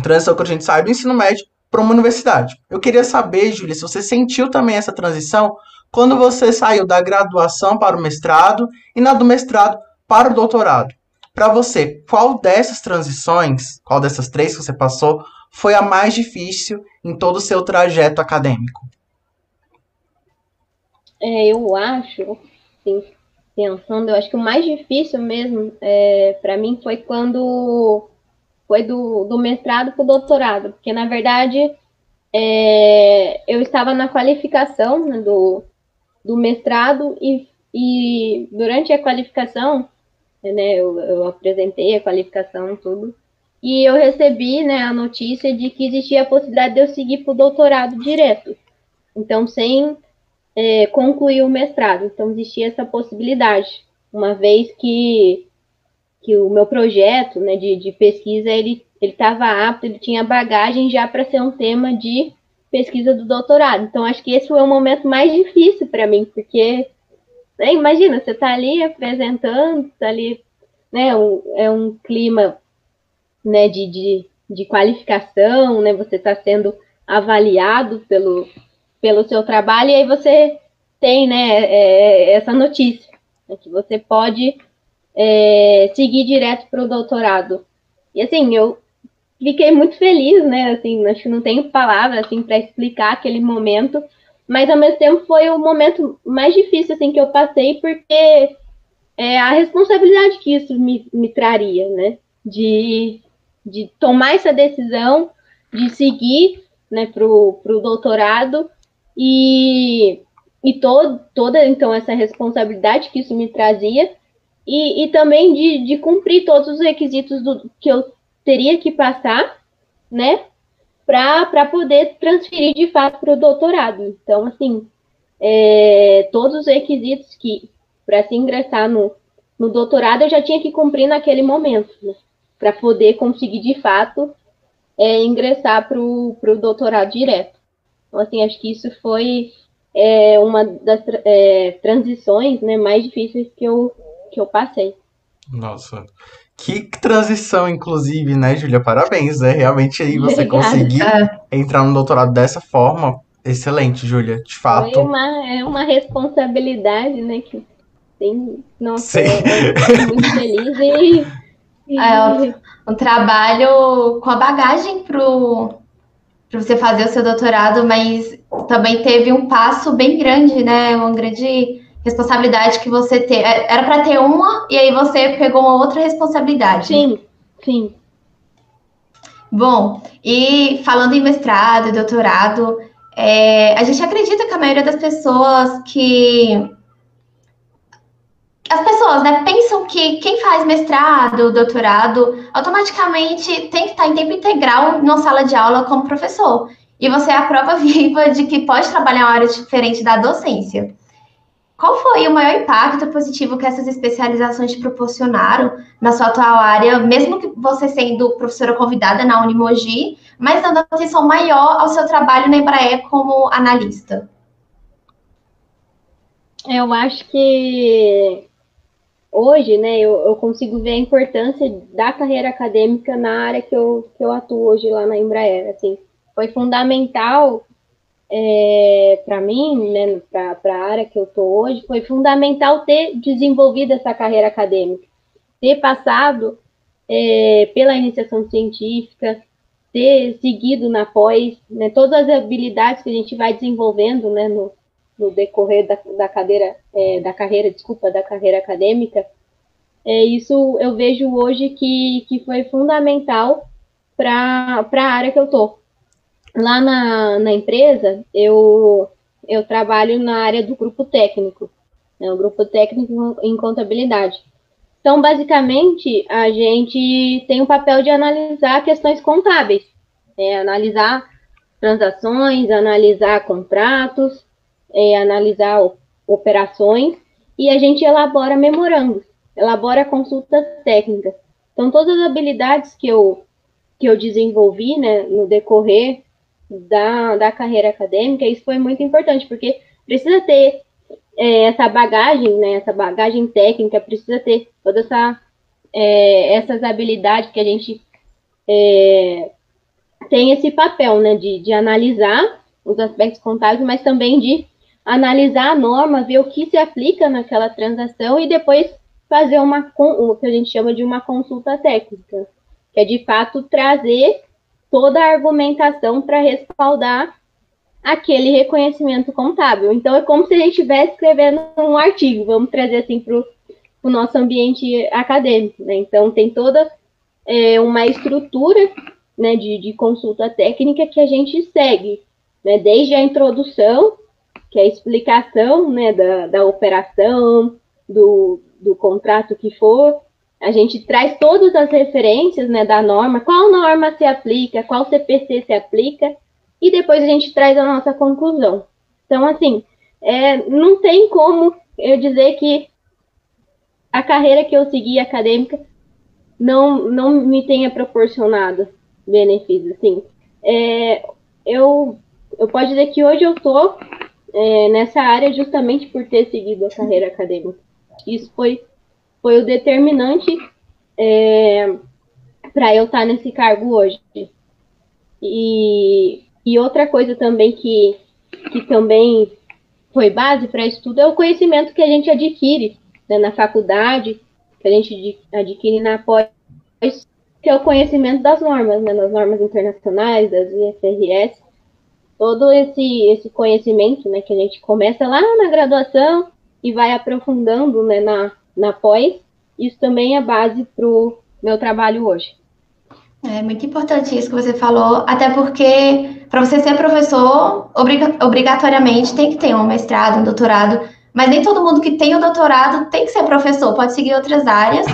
transição que a gente sai do ensino médio para uma universidade. Eu queria saber, Júlia, se você sentiu também essa transição quando você saiu da graduação para o mestrado e na do mestrado para o doutorado. Para você, qual dessas transições, qual dessas três que você passou, foi a mais difícil em todo o seu trajeto acadêmico? É, eu acho, sim, pensando, eu acho que o mais difícil mesmo é, para mim foi quando foi do, do mestrado para o doutorado, porque na verdade é, eu estava na qualificação né, do, do mestrado e, e durante a qualificação, né, eu, eu apresentei a qualificação tudo, e eu recebi né, a notícia de que existia a possibilidade de eu seguir para o doutorado direto. Então, sem é, concluir o mestrado. Então, existia essa possibilidade, uma vez que, que o meu projeto né, de, de pesquisa, ele estava apto, ele tinha bagagem já para ser um tema de pesquisa do doutorado. Então, acho que esse foi o momento mais difícil para mim, porque, né, imagina, você está ali apresentando, está ali, né, um, é um clima né, de, de, de qualificação, né, você está sendo avaliado pelo, pelo seu trabalho, e aí você tem né, é, essa notícia, né, que você pode é, seguir direto para o doutorado. E assim, eu fiquei muito feliz, né? Assim, acho que não tenho palavras assim, para explicar aquele momento, mas ao mesmo tempo foi o momento mais difícil assim, que eu passei, porque é a responsabilidade que isso me, me traria, né? De, de tomar essa decisão, de seguir né, para o doutorado e, e toda então essa responsabilidade que isso me trazia e, e também de, de cumprir todos os requisitos do, que eu teria que passar, né, para poder transferir de fato para o doutorado. Então, assim, é, todos os requisitos que para se ingressar no, no doutorado eu já tinha que cumprir naquele momento, né, para poder conseguir de fato é, ingressar para o doutorado direto. Então, assim, acho que isso foi é, uma das é, transições né, mais difíceis que eu, que eu passei. Nossa. Que transição, inclusive, né, Júlia? Parabéns, né? Realmente aí você conseguir entrar no doutorado dessa forma. Excelente, Júlia, de fato. Foi uma, é uma responsabilidade, né, que tem, nossa, Sim. eu, muito feliz e, [laughs] e... É, um trabalho com a bagagem pro, para você fazer o seu doutorado, mas também teve um passo bem grande, né? Uma grande responsabilidade que você ter. É, era para ter uma e aí você pegou uma outra responsabilidade. Sim, sim. Bom, e falando em mestrado e doutorado, é, a gente acredita que a maioria das pessoas que as pessoas, né, pensam que quem faz mestrado, doutorado, automaticamente tem que estar em tempo integral numa sala de aula como professor. E você é a prova [laughs] viva de que pode trabalhar uma área diferente da docência. Qual foi o maior impacto positivo que essas especializações te proporcionaram na sua atual área, mesmo que você sendo professora convidada na Unimogi, mas dando atenção maior ao seu trabalho na Embraer como analista? Eu acho que hoje, né, eu, eu, consigo ver a importância da carreira acadêmica na área que eu, que eu atuo hoje lá na Embraer. Assim, foi fundamental é, para mim, né, para a área que eu estou hoje, foi fundamental ter desenvolvido essa carreira acadêmica, ter passado é, pela iniciação científica, ter seguido na pós, né, todas as habilidades que a gente vai desenvolvendo né, no, no decorrer da, da cadeira, é, da carreira, desculpa, da carreira acadêmica, é, isso eu vejo hoje que, que foi fundamental para a área que eu estou. Lá na, na empresa, eu, eu trabalho na área do grupo técnico, né, o grupo técnico em contabilidade. Então, basicamente, a gente tem o papel de analisar questões contábeis, né, analisar transações, analisar contratos, é, analisar operações e a gente elabora memorandos, elabora consultas técnicas. Então, todas as habilidades que eu, que eu desenvolvi né, no decorrer da, da carreira acadêmica, isso foi muito importante, porque precisa ter é, essa bagagem, né, essa bagagem técnica, precisa ter toda essa é, essas habilidades que a gente é, tem esse papel, né, de, de analisar os aspectos contábeis, mas também de analisar a norma, ver o que se aplica naquela transação e depois fazer uma o que a gente chama de uma consulta técnica, que é de fato trazer toda a argumentação para respaldar aquele reconhecimento contábil. Então é como se a gente estivesse escrevendo um artigo, vamos trazer assim para o nosso ambiente acadêmico. Né? Então tem toda é, uma estrutura né, de, de consulta técnica que a gente segue, né? desde a introdução, que é a explicação né, da, da operação, do, do contrato que for, a gente traz todas as referências né, da norma, qual norma se aplica, qual CPC se aplica, e depois a gente traz a nossa conclusão. Então, assim, é, não tem como eu dizer que a carreira que eu segui acadêmica não, não me tenha proporcionado benefícios. Assim, é, eu, eu posso dizer que hoje eu estou é, nessa área justamente por ter seguido a carreira acadêmica. Isso foi, foi o determinante é, para eu estar nesse cargo hoje. E, e outra coisa também que, que também foi base para isso tudo é o conhecimento que a gente adquire né, na faculdade, que a gente adquire na pós, que é o conhecimento das normas, né, das normas internacionais, das IFRS, todo esse, esse conhecimento né, que a gente começa lá na graduação e vai aprofundando né, na, na pós, isso também é base para o meu trabalho hoje. É muito importante isso que você falou, até porque para você ser professor, obriga obrigatoriamente tem que ter um mestrado, um doutorado, mas nem todo mundo que tem o doutorado tem que ser professor, pode seguir outras áreas.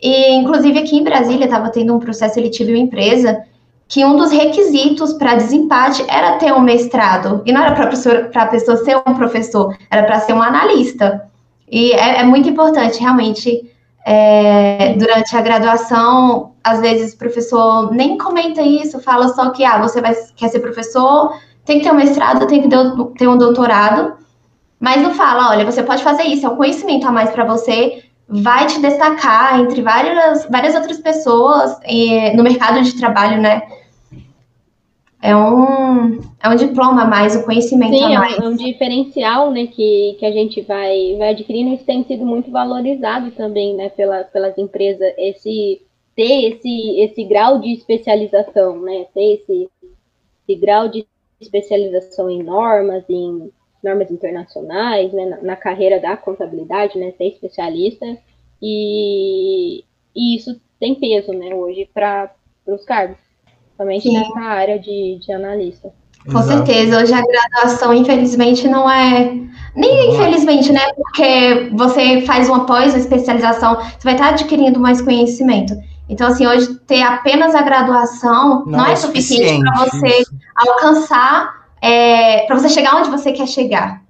E, inclusive, aqui em Brasília estava tendo um processo seletivo em uma empresa que um dos requisitos para desempate era ter um mestrado. E não era para a pessoa ser um professor, era para ser um analista. E é, é muito importante, realmente, é, durante a graduação, às vezes o professor nem comenta isso, fala só que ah, você vai, quer ser professor, tem que ter um mestrado, tem que ter um doutorado, mas não fala, olha, você pode fazer isso, é um conhecimento a mais para você, vai te destacar entre várias, várias outras pessoas no mercado de trabalho, né? É um, é um diploma a mais, um conhecimento Sim, a mais. é um, diferencial, né, que, que a gente vai, vai adquirindo, isso tem sido muito valorizado também, né, pela, pelas empresas, esse, ter esse, esse grau de especialização, né, ter esse, esse grau de especialização em normas, em normas internacionais, né, na, na carreira da contabilidade, né, ser especialista, e, e isso tem peso, né, hoje para os cargos somente Sim. nessa área de, de analista. Com Exato. certeza, hoje a graduação, infelizmente, não é. Nem infelizmente, né? Porque você faz uma pós, uma especialização, você vai estar adquirindo mais conhecimento. Então, assim, hoje ter apenas a graduação não, não é, é suficiente para você isso. alcançar, é, para você chegar onde você quer chegar.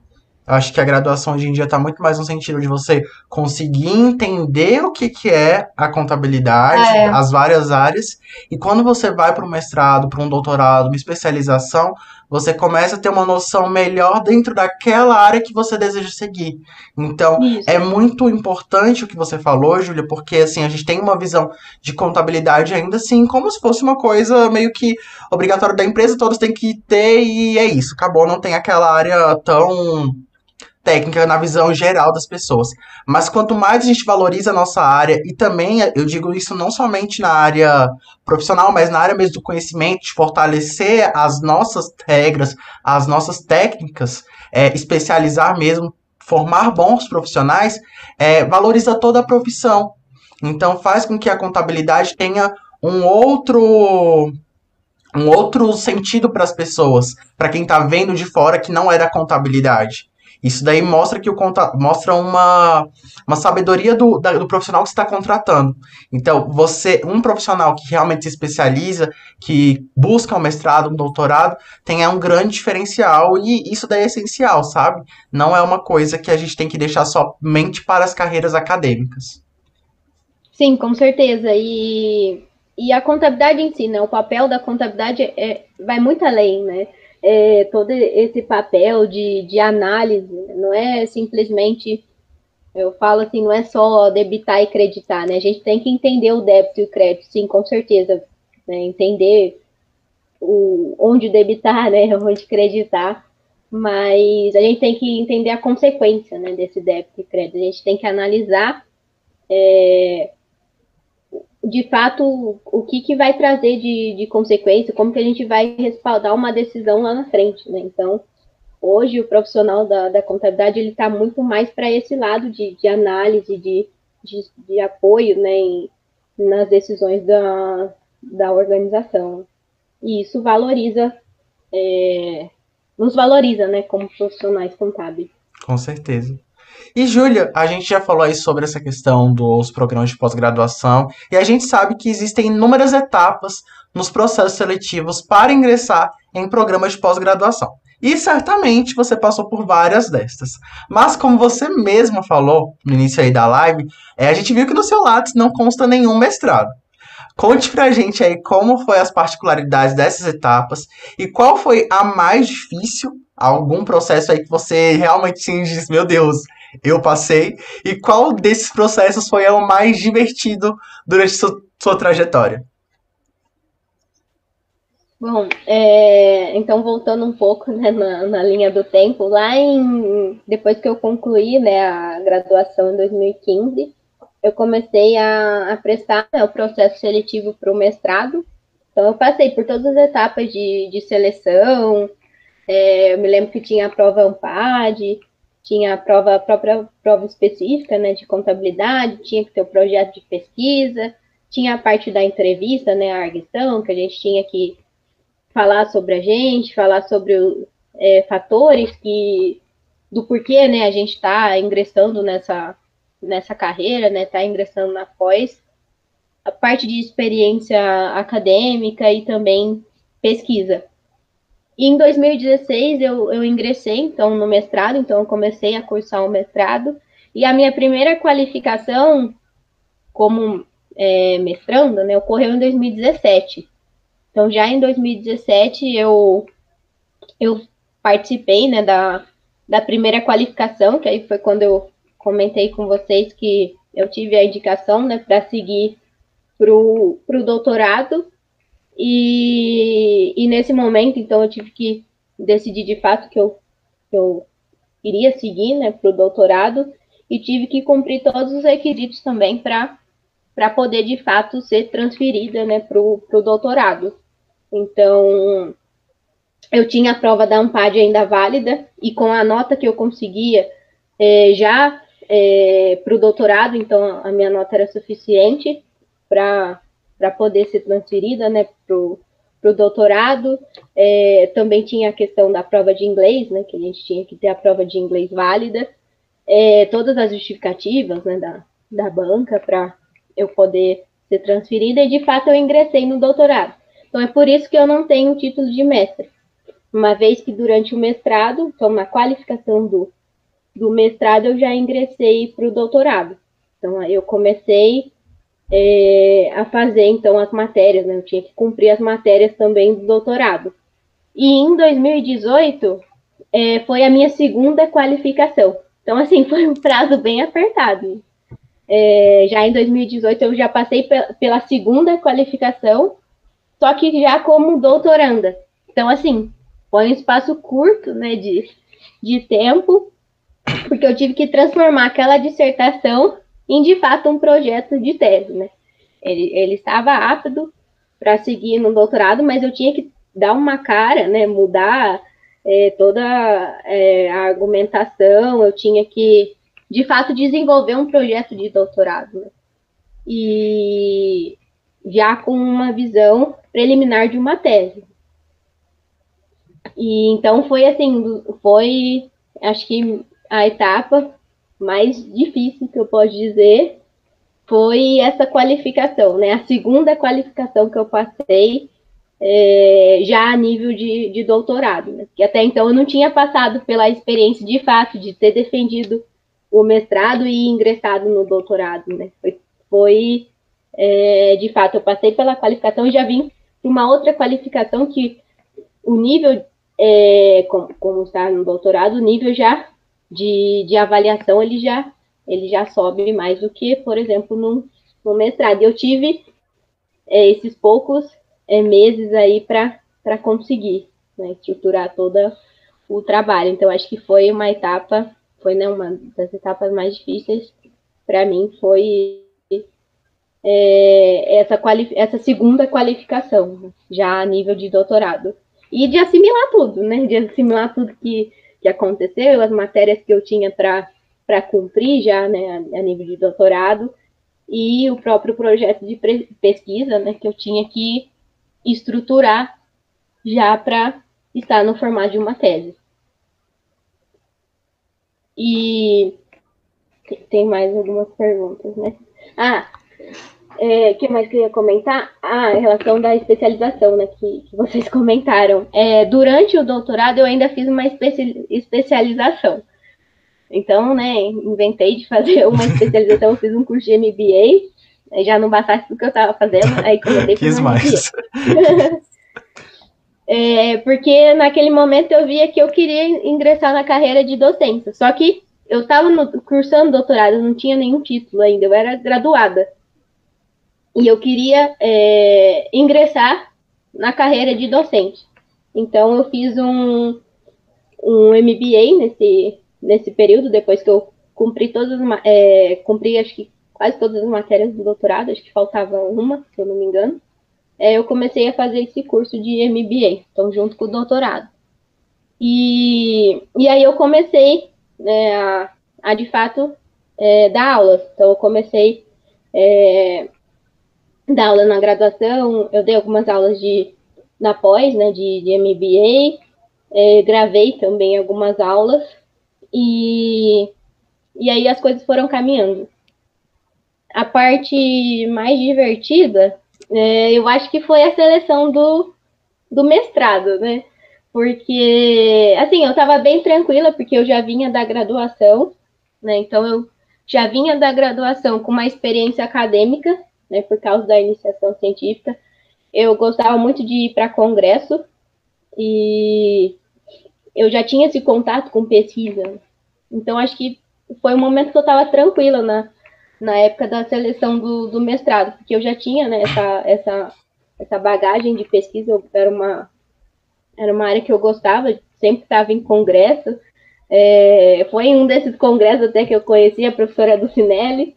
Eu acho que a graduação hoje em dia está muito mais no sentido de você conseguir entender o que, que é a contabilidade, é. as várias áreas, e quando você vai para um mestrado, para um doutorado, uma especialização, você começa a ter uma noção melhor dentro daquela área que você deseja seguir. Então, Isso. é muito importante o que você falou, Júlia, porque assim, a gente tem uma visão de contabilidade ainda assim, como se fosse uma coisa meio que obrigatória da empresa, todos têm que ter, e é isso, acabou, não tem aquela área tão técnica na visão geral das pessoas. Mas quanto mais a gente valoriza a nossa área, e também eu digo isso não somente na área profissional, mas na área mesmo do conhecimento, de fortalecer as nossas regras, as nossas técnicas, é, especializar mesmo, formar bons profissionais, é, valoriza toda a profissão. Então faz com que a contabilidade tenha um outro um outro sentido para as pessoas, para quem está vendo de fora que não é da contabilidade. Isso daí mostra que o conta, mostra uma, uma sabedoria do, da, do profissional que está contratando. Então, você, um profissional que realmente se especializa, que busca um mestrado, um doutorado, tem é um grande diferencial e isso daí é essencial, sabe? Não é uma coisa que a gente tem que deixar somente para as carreiras acadêmicas. Sim, com certeza. E, e a contabilidade em si, né? O papel da contabilidade é, vai muito além, né? É, todo esse papel de, de análise, não é simplesmente, eu falo assim, não é só debitar e creditar, né? A gente tem que entender o débito e o crédito, sim, com certeza, né? entender o, onde debitar, né? [laughs] Onde creditar, mas a gente tem que entender a consequência, né? Desse débito e crédito, a gente tem que analisar é, de fato, o que, que vai trazer de, de consequência, como que a gente vai respaldar uma decisão lá na frente, né? Então, hoje o profissional da, da contabilidade, ele está muito mais para esse lado de, de análise, de, de, de apoio, né, nas decisões da, da organização. E isso valoriza, é, nos valoriza, né, como profissionais contábeis. Com certeza. E, Júlia, a gente já falou aí sobre essa questão dos programas de pós-graduação, e a gente sabe que existem inúmeras etapas nos processos seletivos para ingressar em programas de pós-graduação. E certamente você passou por várias destas. Mas como você mesma falou no início aí da live, é, a gente viu que no seu Lattes não consta nenhum mestrado. Conte pra gente aí como foi as particularidades dessas etapas e qual foi a mais difícil, algum processo aí que você realmente sim diz, meu Deus, eu passei, e qual desses processos foi o mais divertido durante sua, sua trajetória? Bom, é, então voltando um pouco né, na, na, linha do tempo, lá em depois que eu concluí né, a graduação em 2015, eu comecei a, a prestar né, o processo seletivo para o mestrado. Então eu passei por todas as etapas de, de seleção. É, eu me lembro que tinha a prova AMPAD, tinha a prova, a própria prova específica, né, de contabilidade, tinha que ter o projeto de pesquisa, tinha a parte da entrevista, né, a arguição, que a gente tinha que falar sobre a gente, falar sobre é, fatores que do porquê, né, a gente está ingressando nessa nessa carreira, né, está ingressando na pós, a parte de experiência acadêmica e também pesquisa. E em 2016 eu, eu ingressei então no mestrado, então eu comecei a cursar o mestrado e a minha primeira qualificação como é, mestranda, né, ocorreu em 2017. Então já em 2017 eu eu participei, né, da, da primeira qualificação, que aí foi quando eu comentei com vocês que eu tive a indicação, né, para seguir para o doutorado e, e nesse momento, então, eu tive que decidir de fato que eu, que eu iria seguir né, para o doutorado e tive que cumprir todos os requisitos também para poder de fato ser transferida né, para o doutorado. Então, eu tinha a prova da AMPAD ainda válida e com a nota que eu conseguia é, já é, para o doutorado, então a minha nota era suficiente para para poder ser transferida né, para o doutorado. É, também tinha a questão da prova de inglês, né, que a gente tinha que ter a prova de inglês válida. É, todas as justificativas né, da, da banca para eu poder ser transferida, e de fato eu ingressei no doutorado. Então é por isso que eu não tenho título de mestre. Uma vez que durante o mestrado, então na qualificação do, do mestrado, eu já ingressei para o doutorado. Então eu comecei é, a fazer então as matérias, né? Eu tinha que cumprir as matérias também do doutorado. E em 2018 é, foi a minha segunda qualificação. Então, assim, [laughs] foi um prazo bem apertado. É, já em 2018 eu já passei pela segunda qualificação, só que já como doutoranda. Então, assim, foi um espaço curto, né, de, de tempo, porque eu tive que transformar aquela dissertação em de fato um projeto de tese, né? Ele, ele estava apto para seguir no doutorado, mas eu tinha que dar uma cara, né? Mudar é, toda é, a argumentação, eu tinha que de fato desenvolver um projeto de doutorado, né? E já com uma visão preliminar de uma tese. E então foi assim, foi acho que a etapa mais difícil que eu posso dizer foi essa qualificação, né? A segunda qualificação que eu passei é, já a nível de, de doutorado, né? Que até então eu não tinha passado pela experiência de fato de ter defendido o mestrado e ingressado no doutorado, né? Foi, foi é, de fato, eu passei pela qualificação e já vim para uma outra qualificação que o nível, é, como, como está no doutorado, o nível já de, de avaliação ele já, ele já sobe mais do que, por exemplo, no, no mestrado. Eu tive é, esses poucos é, meses aí para conseguir né, estruturar todo o trabalho. Então, acho que foi uma etapa, foi né, uma das etapas mais difíceis para mim, foi é, essa, essa segunda qualificação, já a nível de doutorado. E de assimilar tudo, né? De assimilar tudo que, que aconteceu, as matérias que eu tinha para cumprir já, né, a, nível de doutorado, e o próprio projeto de pesquisa, né, que eu tinha que estruturar já para estar no formato de uma tese. E tem mais algumas perguntas, né? Ah, é, que mais queria comentar? Ah, em relação da especialização, né, que, que vocês [laughs] comentaram. É, durante o doutorado, eu ainda fiz uma especi especialização. Então, né, inventei de fazer [laughs] uma especialização, eu fiz um curso de MBA, já não bastasse o que eu estava fazendo, aí comecei [laughs] Quis mais. é, porque naquele momento eu via que eu queria ingressar na carreira de docência, só que eu estava cursando doutorado, eu não tinha nenhum título ainda, eu era graduada e eu queria é, ingressar na carreira de docente. Então, eu fiz um, um MBA nesse, nesse período, depois que eu cumpri todas as, é, cumpri, acho que quase todas as matérias do doutorado, acho que faltava uma, se eu não me engano. É, eu comecei a fazer esse curso de MBA, então, junto com o doutorado. E, e aí eu comecei né, a, a, de fato, é, dar aulas. Então, eu comecei é, dar aula na graduação, eu dei algumas aulas de na pós, né, de, de MBA, é, gravei também algumas aulas e, e aí as coisas foram caminhando. A parte mais divertida, é, eu acho que foi a seleção do, do mestrado, né? Porque, assim, eu estava bem tranquila, porque eu já vinha da graduação, né? Então, eu já vinha da graduação com uma experiência acadêmica, né, por causa da iniciação científica. Eu gostava muito de ir para congresso e eu já tinha esse contato com pesquisa. Então, acho que foi um momento que eu estava tranquila na, na época da seleção do, do mestrado, porque eu já tinha né, essa, essa, essa bagagem de pesquisa, era uma, era uma área que eu gostava, sempre estava em congresso. É, foi em um desses congressos até que eu conheci a professora Ducinelli,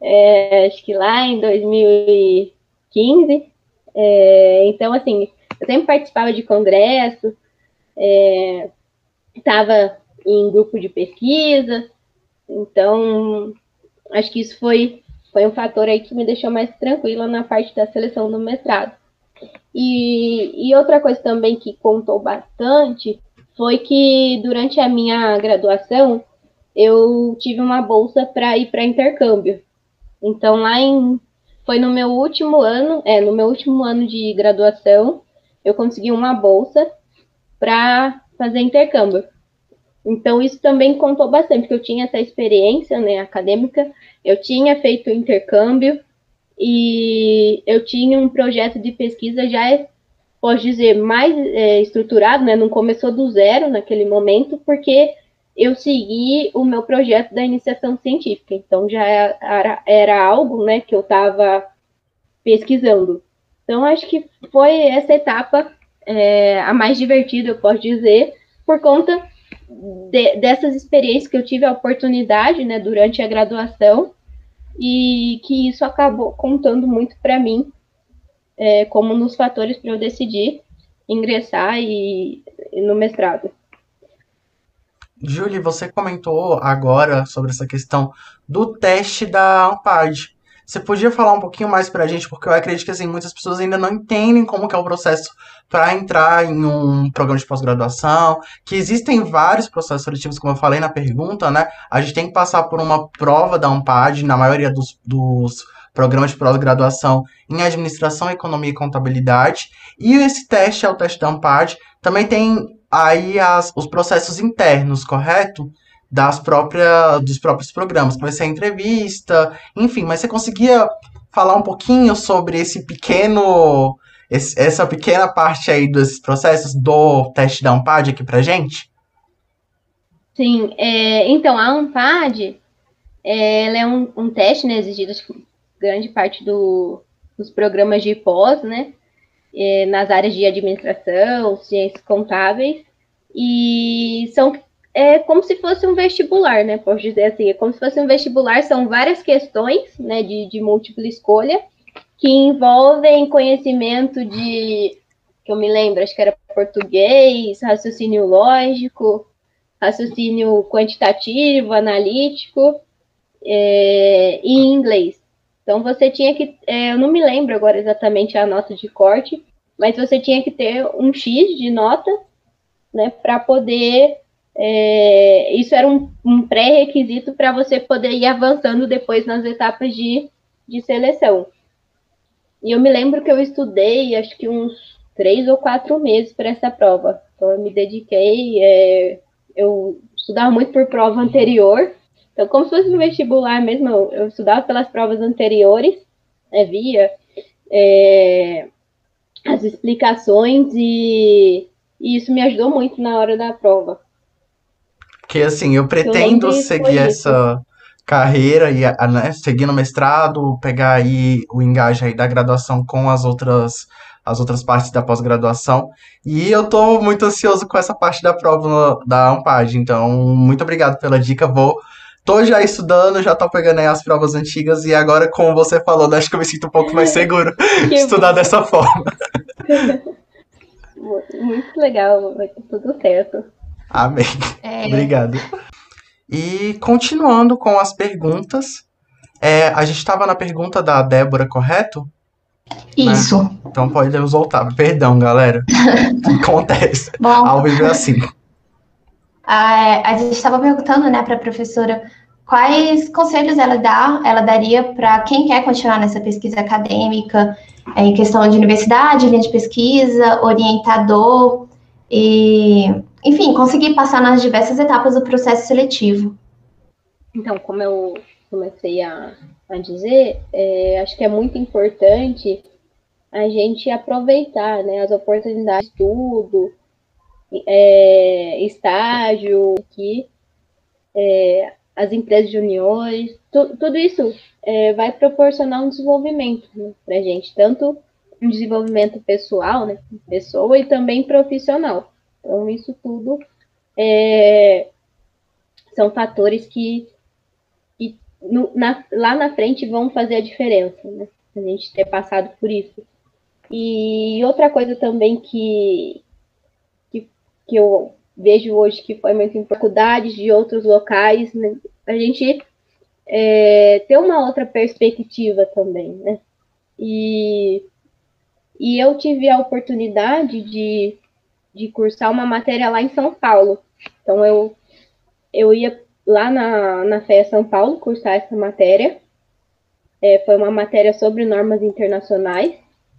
é, acho que lá em 2015. É, então, assim, eu sempre participava de congresso, estava é, em grupo de pesquisa, então acho que isso foi, foi um fator aí que me deixou mais tranquila na parte da seleção do mestrado. E, e outra coisa também que contou bastante foi que durante a minha graduação eu tive uma bolsa para ir para intercâmbio. Então, lá em. Foi no meu último ano, é, no meu último ano de graduação, eu consegui uma bolsa para fazer intercâmbio. Então, isso também contou bastante, porque eu tinha essa experiência né, acadêmica, eu tinha feito intercâmbio e eu tinha um projeto de pesquisa já, pode dizer, mais é, estruturado, né, não começou do zero naquele momento, porque eu segui o meu projeto da iniciação científica. Então já era, era algo né, que eu estava pesquisando. Então acho que foi essa etapa é, a mais divertida, eu posso dizer, por conta de, dessas experiências que eu tive a oportunidade né, durante a graduação e que isso acabou contando muito para mim é, como nos fatores para eu decidir ingressar e, e no mestrado. Julie, você comentou agora sobre essa questão do teste da ANPAD. Você podia falar um pouquinho mais para a gente, porque eu acredito que assim, muitas pessoas ainda não entendem como é o processo para entrar em um programa de pós-graduação, que existem vários processos seletivos, como eu falei na pergunta, né? A gente tem que passar por uma prova da ANPAD, na maioria dos, dos programas de pós-graduação em Administração, Economia e Contabilidade. E esse teste é o teste da ANPAD. Também tem aí as, os processos internos, correto? Das próprias, dos próprios programas, vai ser a entrevista, enfim, mas você conseguia falar um pouquinho sobre esse pequeno, esse, essa pequena parte aí desses processos do teste da ANPAD aqui pra gente? Sim, é, então a ANPAD é, ela é um, um teste né, exigido grande parte do, dos programas de pós, né? É, nas áreas de administração, ciências contábeis, e são é como se fosse um vestibular, né? Posso dizer assim, é como se fosse um vestibular, são várias questões, né, de, de múltipla escolha, que envolvem conhecimento de, que eu me lembro, acho que era português, raciocínio lógico, raciocínio quantitativo, analítico, é, e inglês. Então você tinha que, é, eu não me lembro agora exatamente a nota de corte, mas você tinha que ter um X de nota, né, para poder é, isso era um, um pré-requisito para você poder ir avançando depois nas etapas de, de seleção. E eu me lembro que eu estudei, acho que uns três ou quatro meses para essa prova. Então, eu me dediquei, é, eu estudava muito por prova anterior. Então, como se fosse um vestibular mesmo, eu, eu estudava pelas provas anteriores, né, via é, as explicações e, e isso me ajudou muito na hora da prova. Porque, assim, eu pretendo eu seguir essa carreira e né, seguir no mestrado, pegar aí o engaje aí da graduação com as outras as outras partes da pós-graduação. E eu tô muito ansioso com essa parte da prova da Ampage. Então, muito obrigado pela dica. Vou tô já estudando, já tô pegando aí as provas antigas e agora, como você falou, acho que eu me sinto um pouco mais seguro [laughs] de estudar dessa forma. [laughs] Muito legal, vai tudo certo. Amém. É. Obrigado. E continuando com as perguntas, é, a gente estava na pergunta da Débora, correto? Isso. Né? Então podemos voltar. Perdão, galera. [laughs] Acontece. Bom, Ao vivo é assim. A, a gente estava perguntando, né, para a professora quais conselhos ela dá, ela daria para quem quer continuar nessa pesquisa acadêmica, é, em questão de universidade, linha de pesquisa, orientador e enfim, conseguir passar nas diversas etapas do processo seletivo. Então, como eu comecei a, a dizer, é, acho que é muito importante a gente aproveitar né, as oportunidades de estudo, é, estágio, que é, as empresas juniores, tu, tudo isso é, vai proporcionar um desenvolvimento né, para a gente, tanto um desenvolvimento pessoal, né, pessoa, e também profissional. Então, isso tudo é, são fatores que, que no, na, lá na frente vão fazer a diferença, né? A gente ter passado por isso. E outra coisa também que, que, eu vejo hoje que foi muito em faculdades de outros locais, né? a gente é, ter uma outra perspectiva também, né? E, e eu tive a oportunidade de de cursar uma matéria lá em São Paulo. Então eu, eu ia lá na, na FEA São Paulo cursar essa matéria. É, foi uma matéria sobre normas internacionais,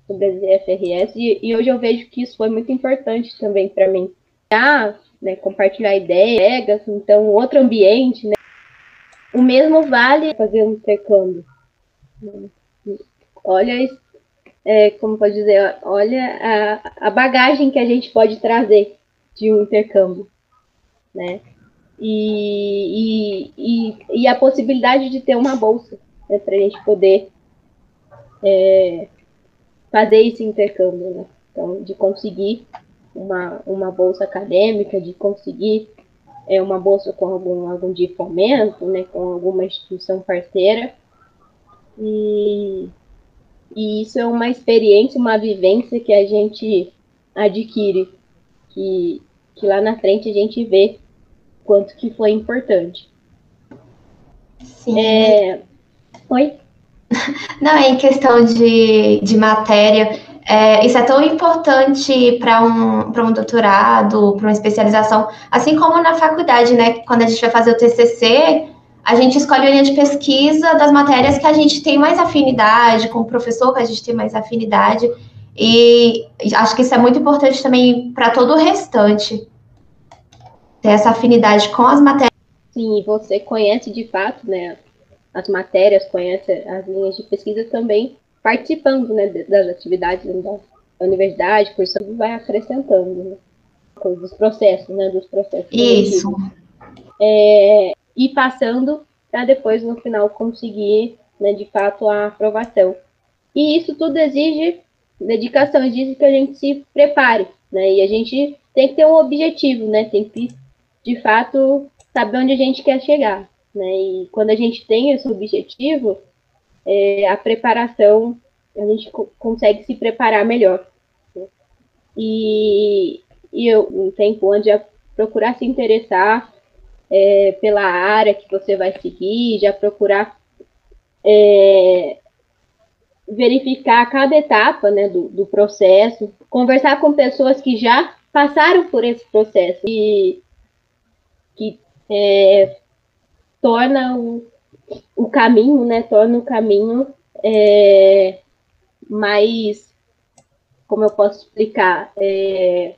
sobre as IFRS, e, e, hoje eu vejo que isso foi muito importante também para mim. Né, compartilhar ideias, então outro ambiente, né? O mesmo vale fazer um intercâmbio. Olha é, como pode dizer, olha a, a bagagem que a gente pode trazer de um intercâmbio, né? E, e, e, e a possibilidade de ter uma bolsa né, para a gente poder é, fazer esse intercâmbio, né? Então, de conseguir uma, uma bolsa acadêmica, de conseguir é, uma bolsa com algum, algum de fomento, né, com alguma instituição parceira. E, e isso é uma experiência, uma vivência que a gente adquire, que, que lá na frente a gente vê quanto que foi importante. Sim. É... Oi? [laughs] Não, é em questão de, de matéria, é, isso é tão importante para um, um doutorado, para uma especialização, assim como na faculdade, né? Quando a gente vai fazer o TCC, a gente escolhe a linha de pesquisa das matérias que a gente tem mais afinidade, com o professor que a gente tem mais afinidade. E acho que isso é muito importante também para todo o restante. Ter essa afinidade com as matérias. Sim, você conhece de fato, né, as matérias, conhece as linhas de pesquisa também, participando, né, das atividades da universidade, cursando, vai acrescentando, né, dos processos, né, dos processos. Isso. É, e passando para depois, no final, conseguir, né, de fato, a aprovação. E isso tudo exige dedicação, exige que a gente se prepare, né? E a gente tem que ter um objetivo, né? Tem que, de fato, saber onde a gente quer chegar. Né? E quando a gente tem esse objetivo, é, a preparação, a gente co consegue se preparar melhor. E, e eu, um tempo onde a procurar se interessar é, pela área que você vai seguir, já procurar é, verificar cada etapa né, do, do processo, conversar com pessoas que já passaram por esse processo e que é, torna o caminho, né, torna o caminho é, mais, como eu posso explicar, é,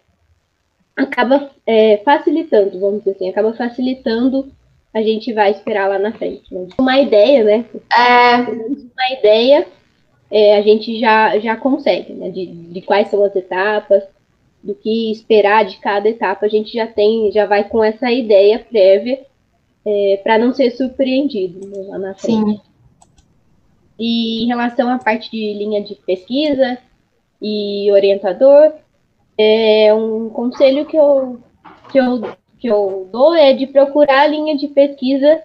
acaba é, facilitando, vamos dizer assim, acaba facilitando a gente vai esperar lá na frente. Né? Uma ideia, né? É... Uma ideia é, a gente já, já consegue, né? De, de quais são as etapas, do que esperar de cada etapa, a gente já tem, já vai com essa ideia prévia é, para não ser surpreendido né, lá na frente. Sim. E em relação à parte de linha de pesquisa e orientador, é um conselho que eu, que eu, que eu dou é de procurar a linha de pesquisa,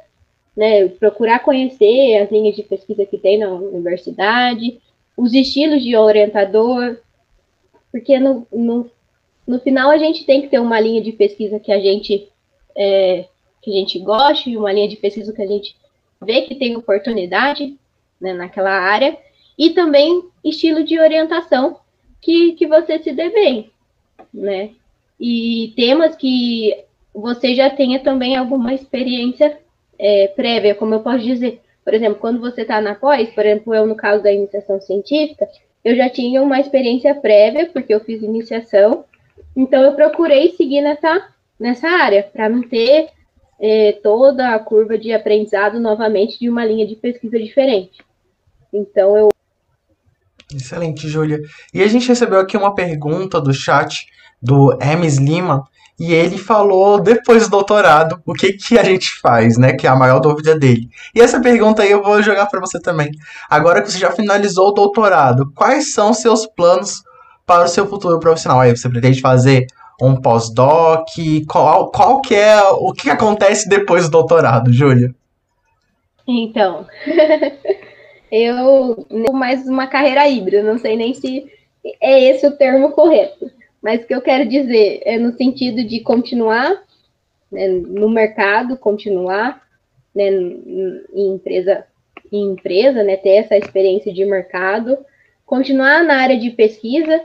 né, procurar conhecer as linhas de pesquisa que tem na universidade, os estilos de orientador, porque no, no, no final a gente tem que ter uma linha de pesquisa que a gente é, que a gente goste, uma linha de pesquisa que a gente vê que tem oportunidade né, naquela área, e também estilo de orientação que, que você se dê bem né? E temas que você já tenha também alguma experiência é, prévia, como eu posso dizer. Por exemplo, quando você está na pós, por exemplo, eu no caso da iniciação científica, eu já tinha uma experiência prévia, porque eu fiz iniciação, então eu procurei seguir nessa, nessa área, para não ter é, toda a curva de aprendizado novamente de uma linha de pesquisa diferente. Então eu. Excelente, Júlia. E a gente recebeu aqui uma pergunta do chat do Hermes Lima, e ele falou depois do doutorado o que que a gente faz, né? Que é a maior dúvida dele. E essa pergunta aí eu vou jogar para você também. Agora que você já finalizou o doutorado, quais são seus planos para o seu futuro profissional? Aí você pretende fazer um pós-doc? Qual, qual que é o que acontece depois do doutorado, Júlia? Então, [laughs] eu mais uma carreira híbrida, não sei nem se é esse o termo correto. Mas o que eu quero dizer é no sentido de continuar né, no mercado, continuar né, em empresa, em empresa, né, ter essa experiência de mercado, continuar na área de pesquisa,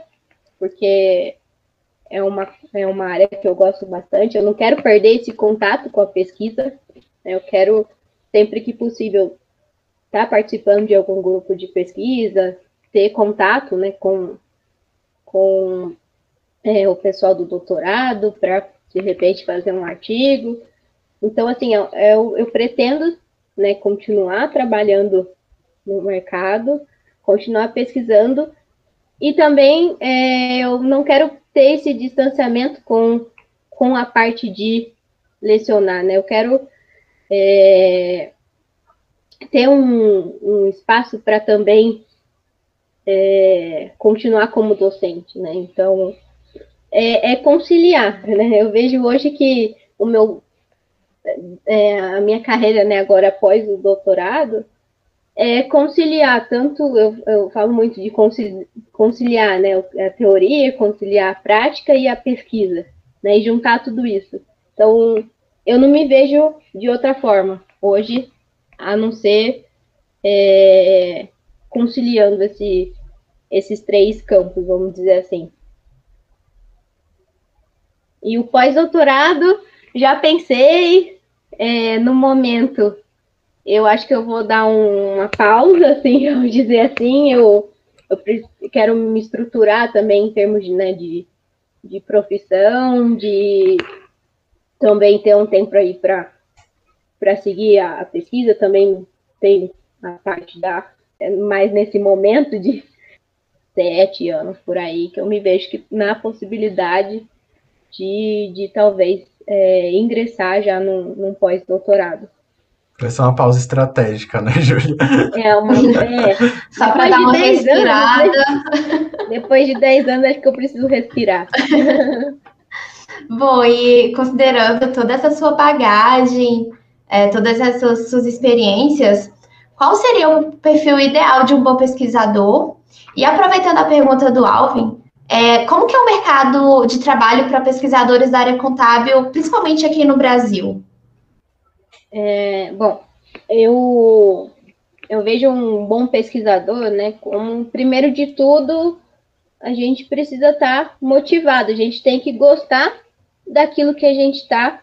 porque é uma, é uma área que eu gosto bastante. Eu não quero perder esse contato com a pesquisa. Né, eu quero, sempre que possível, estar tá participando de algum grupo de pesquisa, ter contato né, com, com é, o pessoal do doutorado para, de repente, fazer um artigo. Então, assim, eu, eu, eu pretendo né, continuar trabalhando no mercado, continuar pesquisando, e também é, eu não quero ter esse distanciamento com, com a parte de lecionar, né? Eu quero é, ter um, um espaço para também é, continuar como docente, né? Então, é, é conciliar, [laughs] né? Eu vejo hoje que o meu é, a minha carreira, né, agora após o doutorado, é conciliar tanto, eu, eu falo muito de conciliar, né, a teoria, conciliar a prática e a pesquisa, né, e juntar tudo isso. Então, eu não me vejo de outra forma hoje, a não ser é, conciliando esse, esses três campos, vamos dizer assim. E o pós-doutorado, já pensei é, no momento. Eu acho que eu vou dar um, uma pausa, [laughs] assim, vamos dizer assim. Eu, eu quero me estruturar também em termos de, né, de, de profissão, de também ter um tempo aí para seguir a, a, pesquisa. Também tem a parte da. É, mais nesse momento de [laughs] sete anos por aí, que eu me vejo que na possibilidade de, de talvez é, ingressar já num, num pós-doutorado. Vai ser uma pausa estratégica, né, [laughs] Júlia? É, uma, é, [laughs] Só para dar uma respirada. Anos, depois de 10 anos, acho que eu preciso respirar. [laughs] Bom, e considerando toda essa sua bagagem, é, todas essas suas experiências, qual seria o perfil ideal de um bom pesquisador? E aproveitando a pergunta do Alvin, é, como que é o mercado de trabalho para pesquisadores da área contábil, principalmente aqui no Brasil? É, bom, eu, eu vejo um bom pesquisador, né, como, primeiro de tudo, a gente precisa estar tá motivado, a gente tem que gostar daquilo que a gente está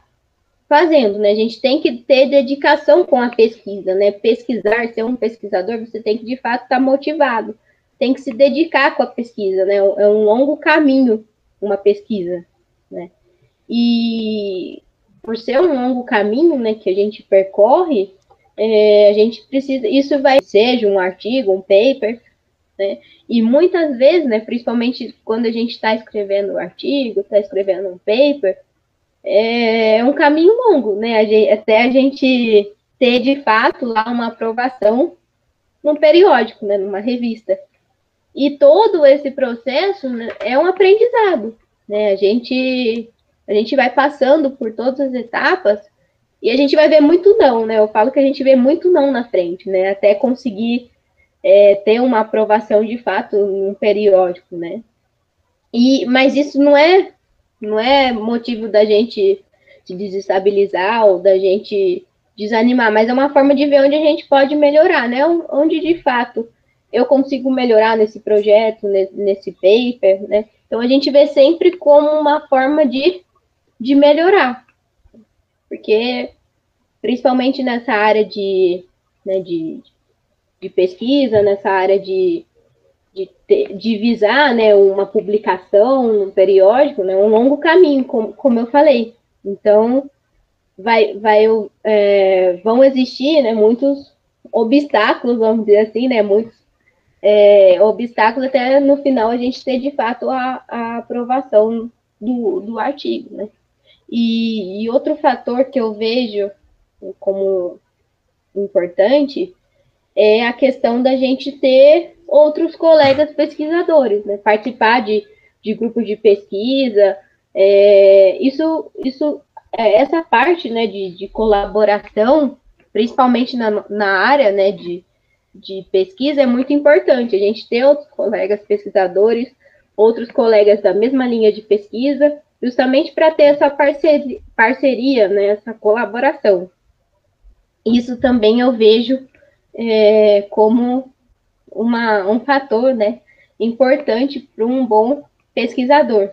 fazendo, né? A gente tem que ter dedicação com a pesquisa, né? Pesquisar, ser um pesquisador, você tem que de fato estar tá motivado, tem que se dedicar com a pesquisa, né? É um longo caminho uma pesquisa, né? E por ser um longo caminho, né, que a gente percorre, é, a gente precisa, isso vai seja um artigo, um paper, né? E muitas vezes, né, principalmente quando a gente está escrevendo um artigo, está escrevendo um paper, é um caminho longo, né? A gente, até a gente ter de fato lá uma aprovação num periódico, né, numa revista. E todo esse processo né, é um aprendizado, né? A gente a gente vai passando por todas as etapas e a gente vai ver muito não, né? Eu falo que a gente vê muito não na frente, né? Até conseguir é, ter uma aprovação de fato num periódico, né? E, mas isso não é, não é motivo da gente se desestabilizar ou da gente desanimar, mas é uma forma de ver onde a gente pode melhorar, né? Onde de fato eu consigo melhorar nesse projeto, nesse paper, né? Então a gente vê sempre como uma forma de, de melhorar. Porque principalmente nessa área de, né, de, de pesquisa, nessa área de, de, de visar né, uma publicação no periódico, né, um longo caminho, como, como eu falei. Então, vai, vai, é, vão existir né, muitos obstáculos, vamos dizer assim, né, muitos é, obstáculos até no final a gente ter de fato a, a aprovação do, do artigo, né? E, e outro fator que eu vejo como importante é a questão da gente ter outros colegas pesquisadores, né? Participar de, de grupos de pesquisa. É, isso, isso, é, essa parte né, de, de colaboração, principalmente na, na área né, de, de pesquisa, é muito importante. A gente ter outros colegas pesquisadores, outros colegas da mesma linha de pesquisa, justamente para ter essa parceria, parceria né, essa colaboração. Isso também eu vejo é, como uma, um fator né, importante para um bom pesquisador.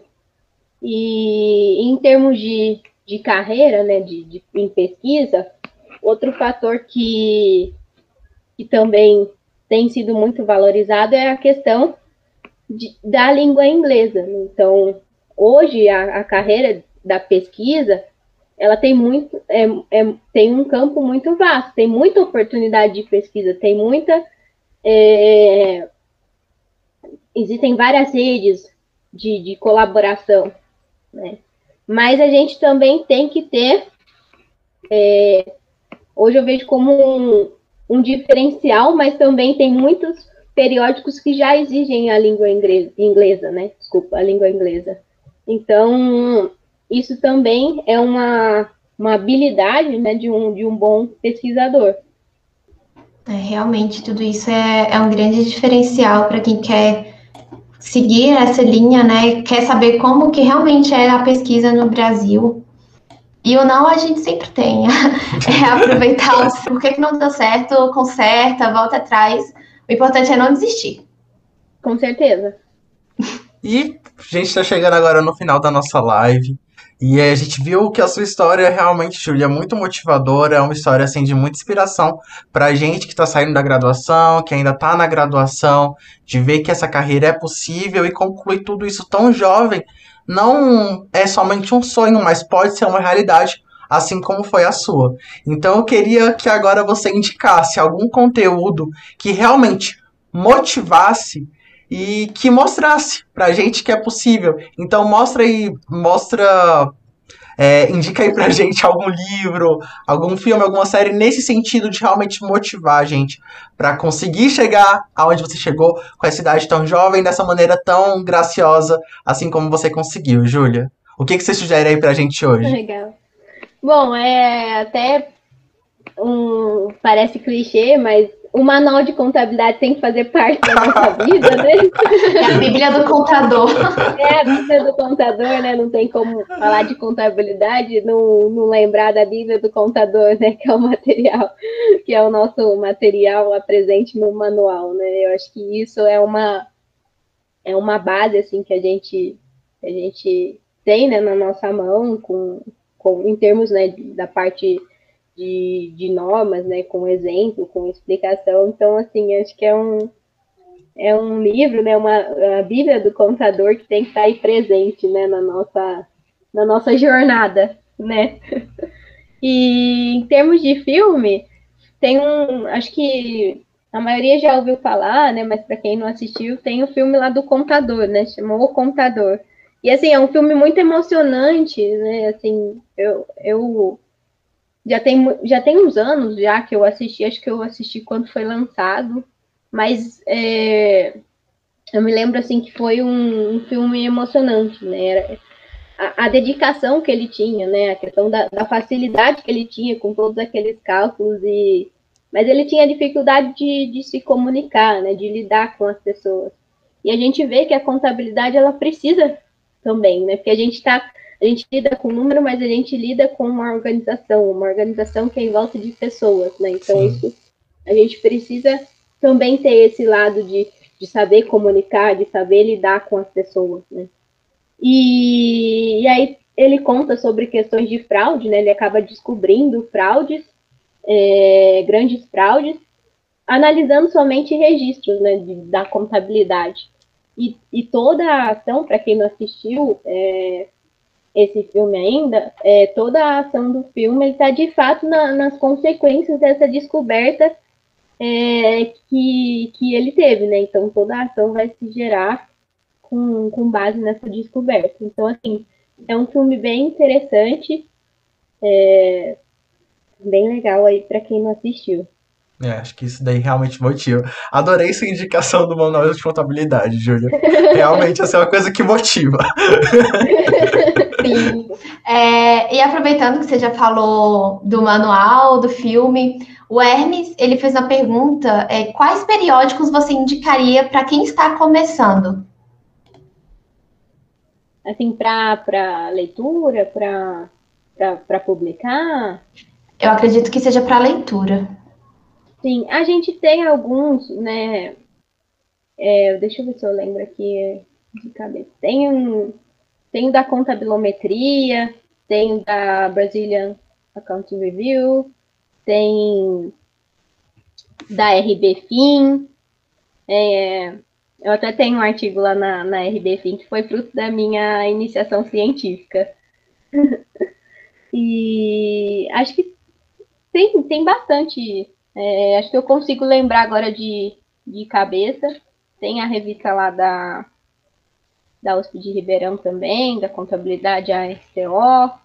E em termos de, de carreira, né, de, de, em pesquisa, outro fator que, que também tem sido muito valorizado é a questão de, da língua inglesa. Então, hoje, a, a carreira da pesquisa ela tem muito, é, é, tem um campo muito vasto, tem muita oportunidade de pesquisa, tem muita. É, existem várias redes de, de colaboração, né? Mas a gente também tem que ter. É, hoje eu vejo como um, um diferencial, mas também tem muitos periódicos que já exigem a língua inglesa, inglesa né? Desculpa, a língua inglesa. Então, isso também é uma, uma habilidade né, de, um, de um bom pesquisador. É, realmente, tudo isso é, é um grande diferencial para quem quer seguir essa linha, né? Quer saber como que realmente é a pesquisa no Brasil. E o não a gente sempre tem. [laughs] é aproveitar os [laughs] por que, que não deu certo, conserta, volta atrás. O importante é não desistir. Com certeza. E a gente está chegando agora no final da nossa live. E a gente viu que a sua história realmente, Júlia, é muito motivadora, é uma história assim de muita inspiração pra gente que tá saindo da graduação, que ainda tá na graduação, de ver que essa carreira é possível e concluir tudo isso tão jovem. Não é somente um sonho, mas pode ser uma realidade, assim como foi a sua. Então eu queria que agora você indicasse algum conteúdo que realmente motivasse e que mostrasse pra gente que é possível. Então mostra aí, mostra, é, indica aí pra [laughs] gente algum livro, algum filme, alguma série nesse sentido de realmente motivar a gente para conseguir chegar aonde você chegou com essa idade tão jovem, dessa maneira tão graciosa, assim como você conseguiu, Júlia. O que, que você sugere aí pra gente hoje? Legal. Bom, é até um. Parece clichê, mas o manual de contabilidade tem que fazer parte da nossa [laughs] vida, né? É a Bíblia do contador. É a Bíblia do contador, né? Não tem como falar de contabilidade não, não lembrar da Bíblia do contador, né? Que é o material, que é o nosso material presente no manual, né? Eu acho que isso é uma é uma base assim que a gente a gente tem né, na nossa mão com, com em termos né, da parte de, de normas, né, com exemplo, com explicação. Então, assim, acho que é um, é um livro, né, uma a Bíblia do contador que tem que estar aí presente, né, na nossa, na nossa jornada, né. [laughs] E em termos de filme, tem um, acho que a maioria já ouviu falar, né, mas para quem não assistiu, tem o filme lá do Contador, né, chamou O Contador. E assim, é um filme muito emocionante, né, assim, eu, eu já tem, já tem uns anos já que eu assisti, acho que eu assisti quando foi lançado, mas é, eu me lembro assim que foi um, um filme emocionante, né? Era, a, a, dedicação que ele tinha, né? A questão da, da, facilidade que ele tinha com todos aqueles cálculos e mas ele tinha dificuldade de, de se comunicar, né? De lidar com as pessoas. E a gente vê que a contabilidade ela precisa também, né? Porque a gente está a gente lida com número, mas a gente lida com uma organização, uma organização que é em volta de pessoas, né? Então, Sim. isso a gente precisa também ter esse lado de, de saber comunicar, de saber lidar com as pessoas, né? E, e aí ele conta sobre questões de fraude, né? Ele acaba descobrindo fraudes, é, grandes fraudes, analisando somente registros né, de, da contabilidade. E, e, toda a ação, para quem não assistiu, é, esse filme ainda, é, toda a ação do filme está de fato na, nas consequências dessa descoberta é, que, que ele teve, né? Então toda a ação vai se gerar com, com base nessa descoberta. Então, assim, é um filme bem interessante, é, bem legal aí para quem não assistiu. É, acho que isso daí realmente motiva. Adorei essa indicação do manual de contabilidade, Júlia. Realmente, essa é uma coisa que motiva. [laughs] Sim. É, e aproveitando que você já falou do manual, do filme, o Hermes, ele fez uma pergunta, é, quais periódicos você indicaria para quem está começando? Assim, para leitura, para publicar? Eu acredito que seja para leitura. Sim, a gente tem alguns, né? É, deixa eu ver se eu lembro aqui de cabeça. Tem um, tem da contabilometria, tem da Brazilian Accounting Review, tem da RBFIN. É, eu até tenho um artigo lá na, na RBFIN que foi fruto da minha iniciação científica. [laughs] e acho que tem, tem bastante. É, acho que eu consigo lembrar agora de, de cabeça. Tem a revista lá da da USP de Ribeirão também, da contabilidade ASTO,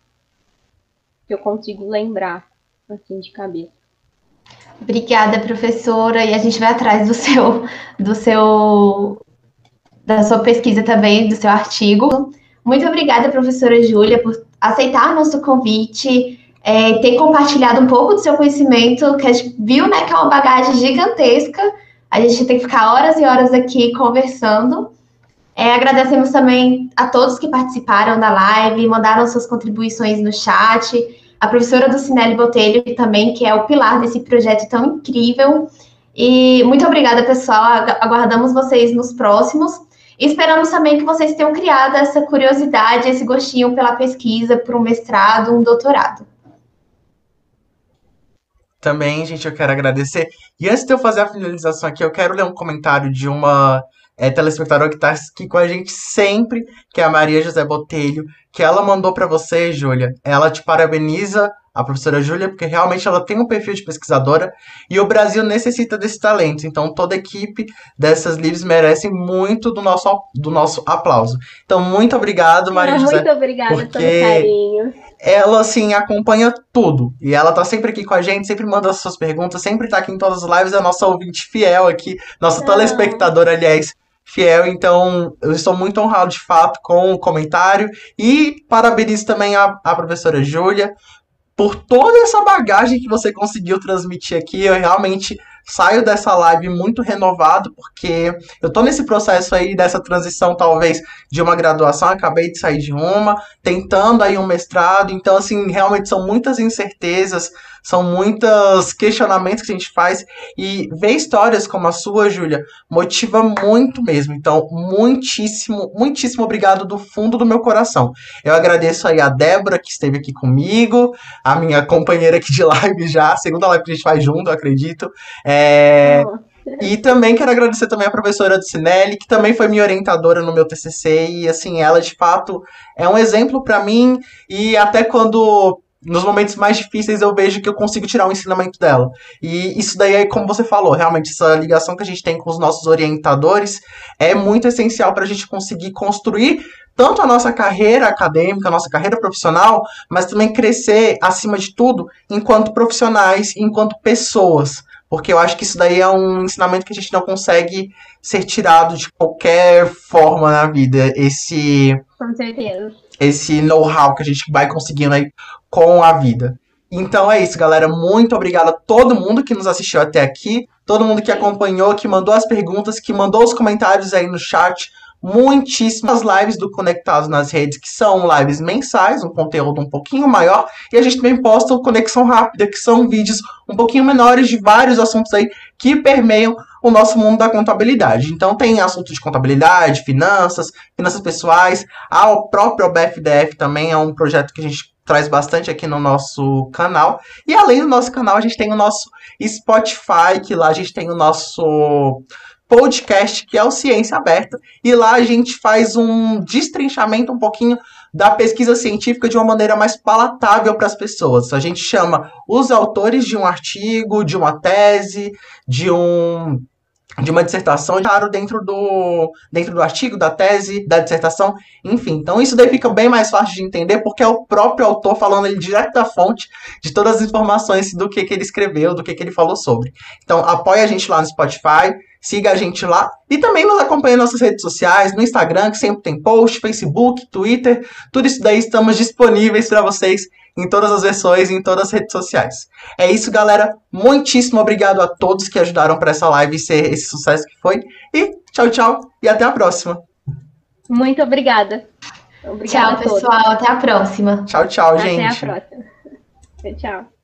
que eu consigo lembrar, assim, de cabeça. Obrigada, professora, e a gente vai atrás do seu, do seu, da sua pesquisa também, do seu artigo. Muito obrigada, professora Júlia, por aceitar nosso convite, é, ter compartilhado um pouco do seu conhecimento, que a gente viu, né, que é uma bagagem gigantesca. A gente tem que ficar horas e horas aqui conversando. É, agradecemos também a todos que participaram da live, mandaram suas contribuições no chat, a professora do Cinelli Botelho também, que é o pilar desse projeto tão incrível. E muito obrigada, pessoal. Aguardamos vocês nos próximos. E esperamos também que vocês tenham criado essa curiosidade, esse gostinho pela pesquisa, por um mestrado, um doutorado. Também, gente, eu quero agradecer. E antes de eu fazer a finalização aqui, eu quero ler um comentário de uma é, telespectador que está aqui com a gente sempre, que é a Maria José Botelho, que ela mandou para você, Júlia. Ela te parabeniza, a professora Júlia, porque realmente ela tem um perfil de pesquisadora e o Brasil necessita desse talento. Então toda a equipe dessas livros merece muito do nosso, do nosso aplauso. Então muito obrigado, Maria ah, José. Muito obrigada porque pelo carinho. Ela, assim, acompanha tudo. E ela tá sempre aqui com a gente, sempre manda as suas perguntas, sempre tá aqui em todas as lives, é a nossa ouvinte fiel aqui, nossa ah. telespectadora, aliás, fiel. Então, eu estou muito honrado de fato com o comentário. E parabenizo também a, a professora Júlia por toda essa bagagem que você conseguiu transmitir aqui. Eu realmente saio dessa live muito renovado, porque eu tô nesse processo aí dessa transição, talvez, de uma graduação, acabei de sair de uma, tentando aí um mestrado, então, assim, realmente são muitas incertezas, são muitos questionamentos que a gente faz, e ver histórias como a sua, Júlia, motiva muito mesmo. Então, muitíssimo, muitíssimo obrigado do fundo do meu coração. Eu agradeço aí a Débora, que esteve aqui comigo, a minha companheira aqui de live já, segunda live que a gente faz junto, acredito. É, é, e também quero agradecer também a professora do Cinelli, que também foi minha orientadora no meu TCC, e assim, ela de fato é um exemplo para mim, e até quando nos momentos mais difíceis eu vejo que eu consigo tirar o um ensinamento dela. E isso daí é como você falou, realmente essa ligação que a gente tem com os nossos orientadores é muito essencial para a gente conseguir construir tanto a nossa carreira acadêmica, a nossa carreira profissional, mas também crescer acima de tudo enquanto profissionais, enquanto pessoas. Porque eu acho que isso daí é um ensinamento que a gente não consegue ser tirado de qualquer forma na vida. Esse. Com certeza. Esse know-how que a gente vai conseguindo aí com a vida. Então é isso, galera. Muito obrigado a todo mundo que nos assistiu até aqui, todo mundo que acompanhou, que mandou as perguntas, que mandou os comentários aí no chat muitíssimas lives do Conectados nas redes, que são lives mensais, um conteúdo um pouquinho maior, e a gente também posta o Conexão Rápida, que são vídeos um pouquinho menores de vários assuntos aí que permeiam o nosso mundo da contabilidade. Então tem assuntos de contabilidade, finanças, finanças pessoais, ah, o próprio OBFDF também é um projeto que a gente traz bastante aqui no nosso canal. E além do nosso canal, a gente tem o nosso Spotify, que lá a gente tem o nosso podcast que é o Ciência Aberta, e lá a gente faz um destrinchamento um pouquinho da pesquisa científica de uma maneira mais palatável para as pessoas. A gente chama os autores de um artigo, de uma tese, de um de uma dissertação claro dentro do dentro do artigo, da tese, da dissertação, enfim. Então isso daí fica bem mais fácil de entender porque é o próprio autor falando ele direto da fonte de todas as informações do que, que ele escreveu, do que, que ele falou sobre. Então apoia a gente lá no Spotify, Siga a gente lá e também nos acompanhe nas nossas redes sociais, no Instagram, que sempre tem post, Facebook, Twitter, tudo isso daí estamos disponíveis para vocês em todas as versões, em todas as redes sociais. É isso, galera. Muitíssimo obrigado a todos que ajudaram para essa live ser esse sucesso que foi. E tchau, tchau e até a próxima. Muito obrigada. Obrigada tchau, pessoal. Até a próxima. Tchau, tchau, gente. Até a próxima. Tchau.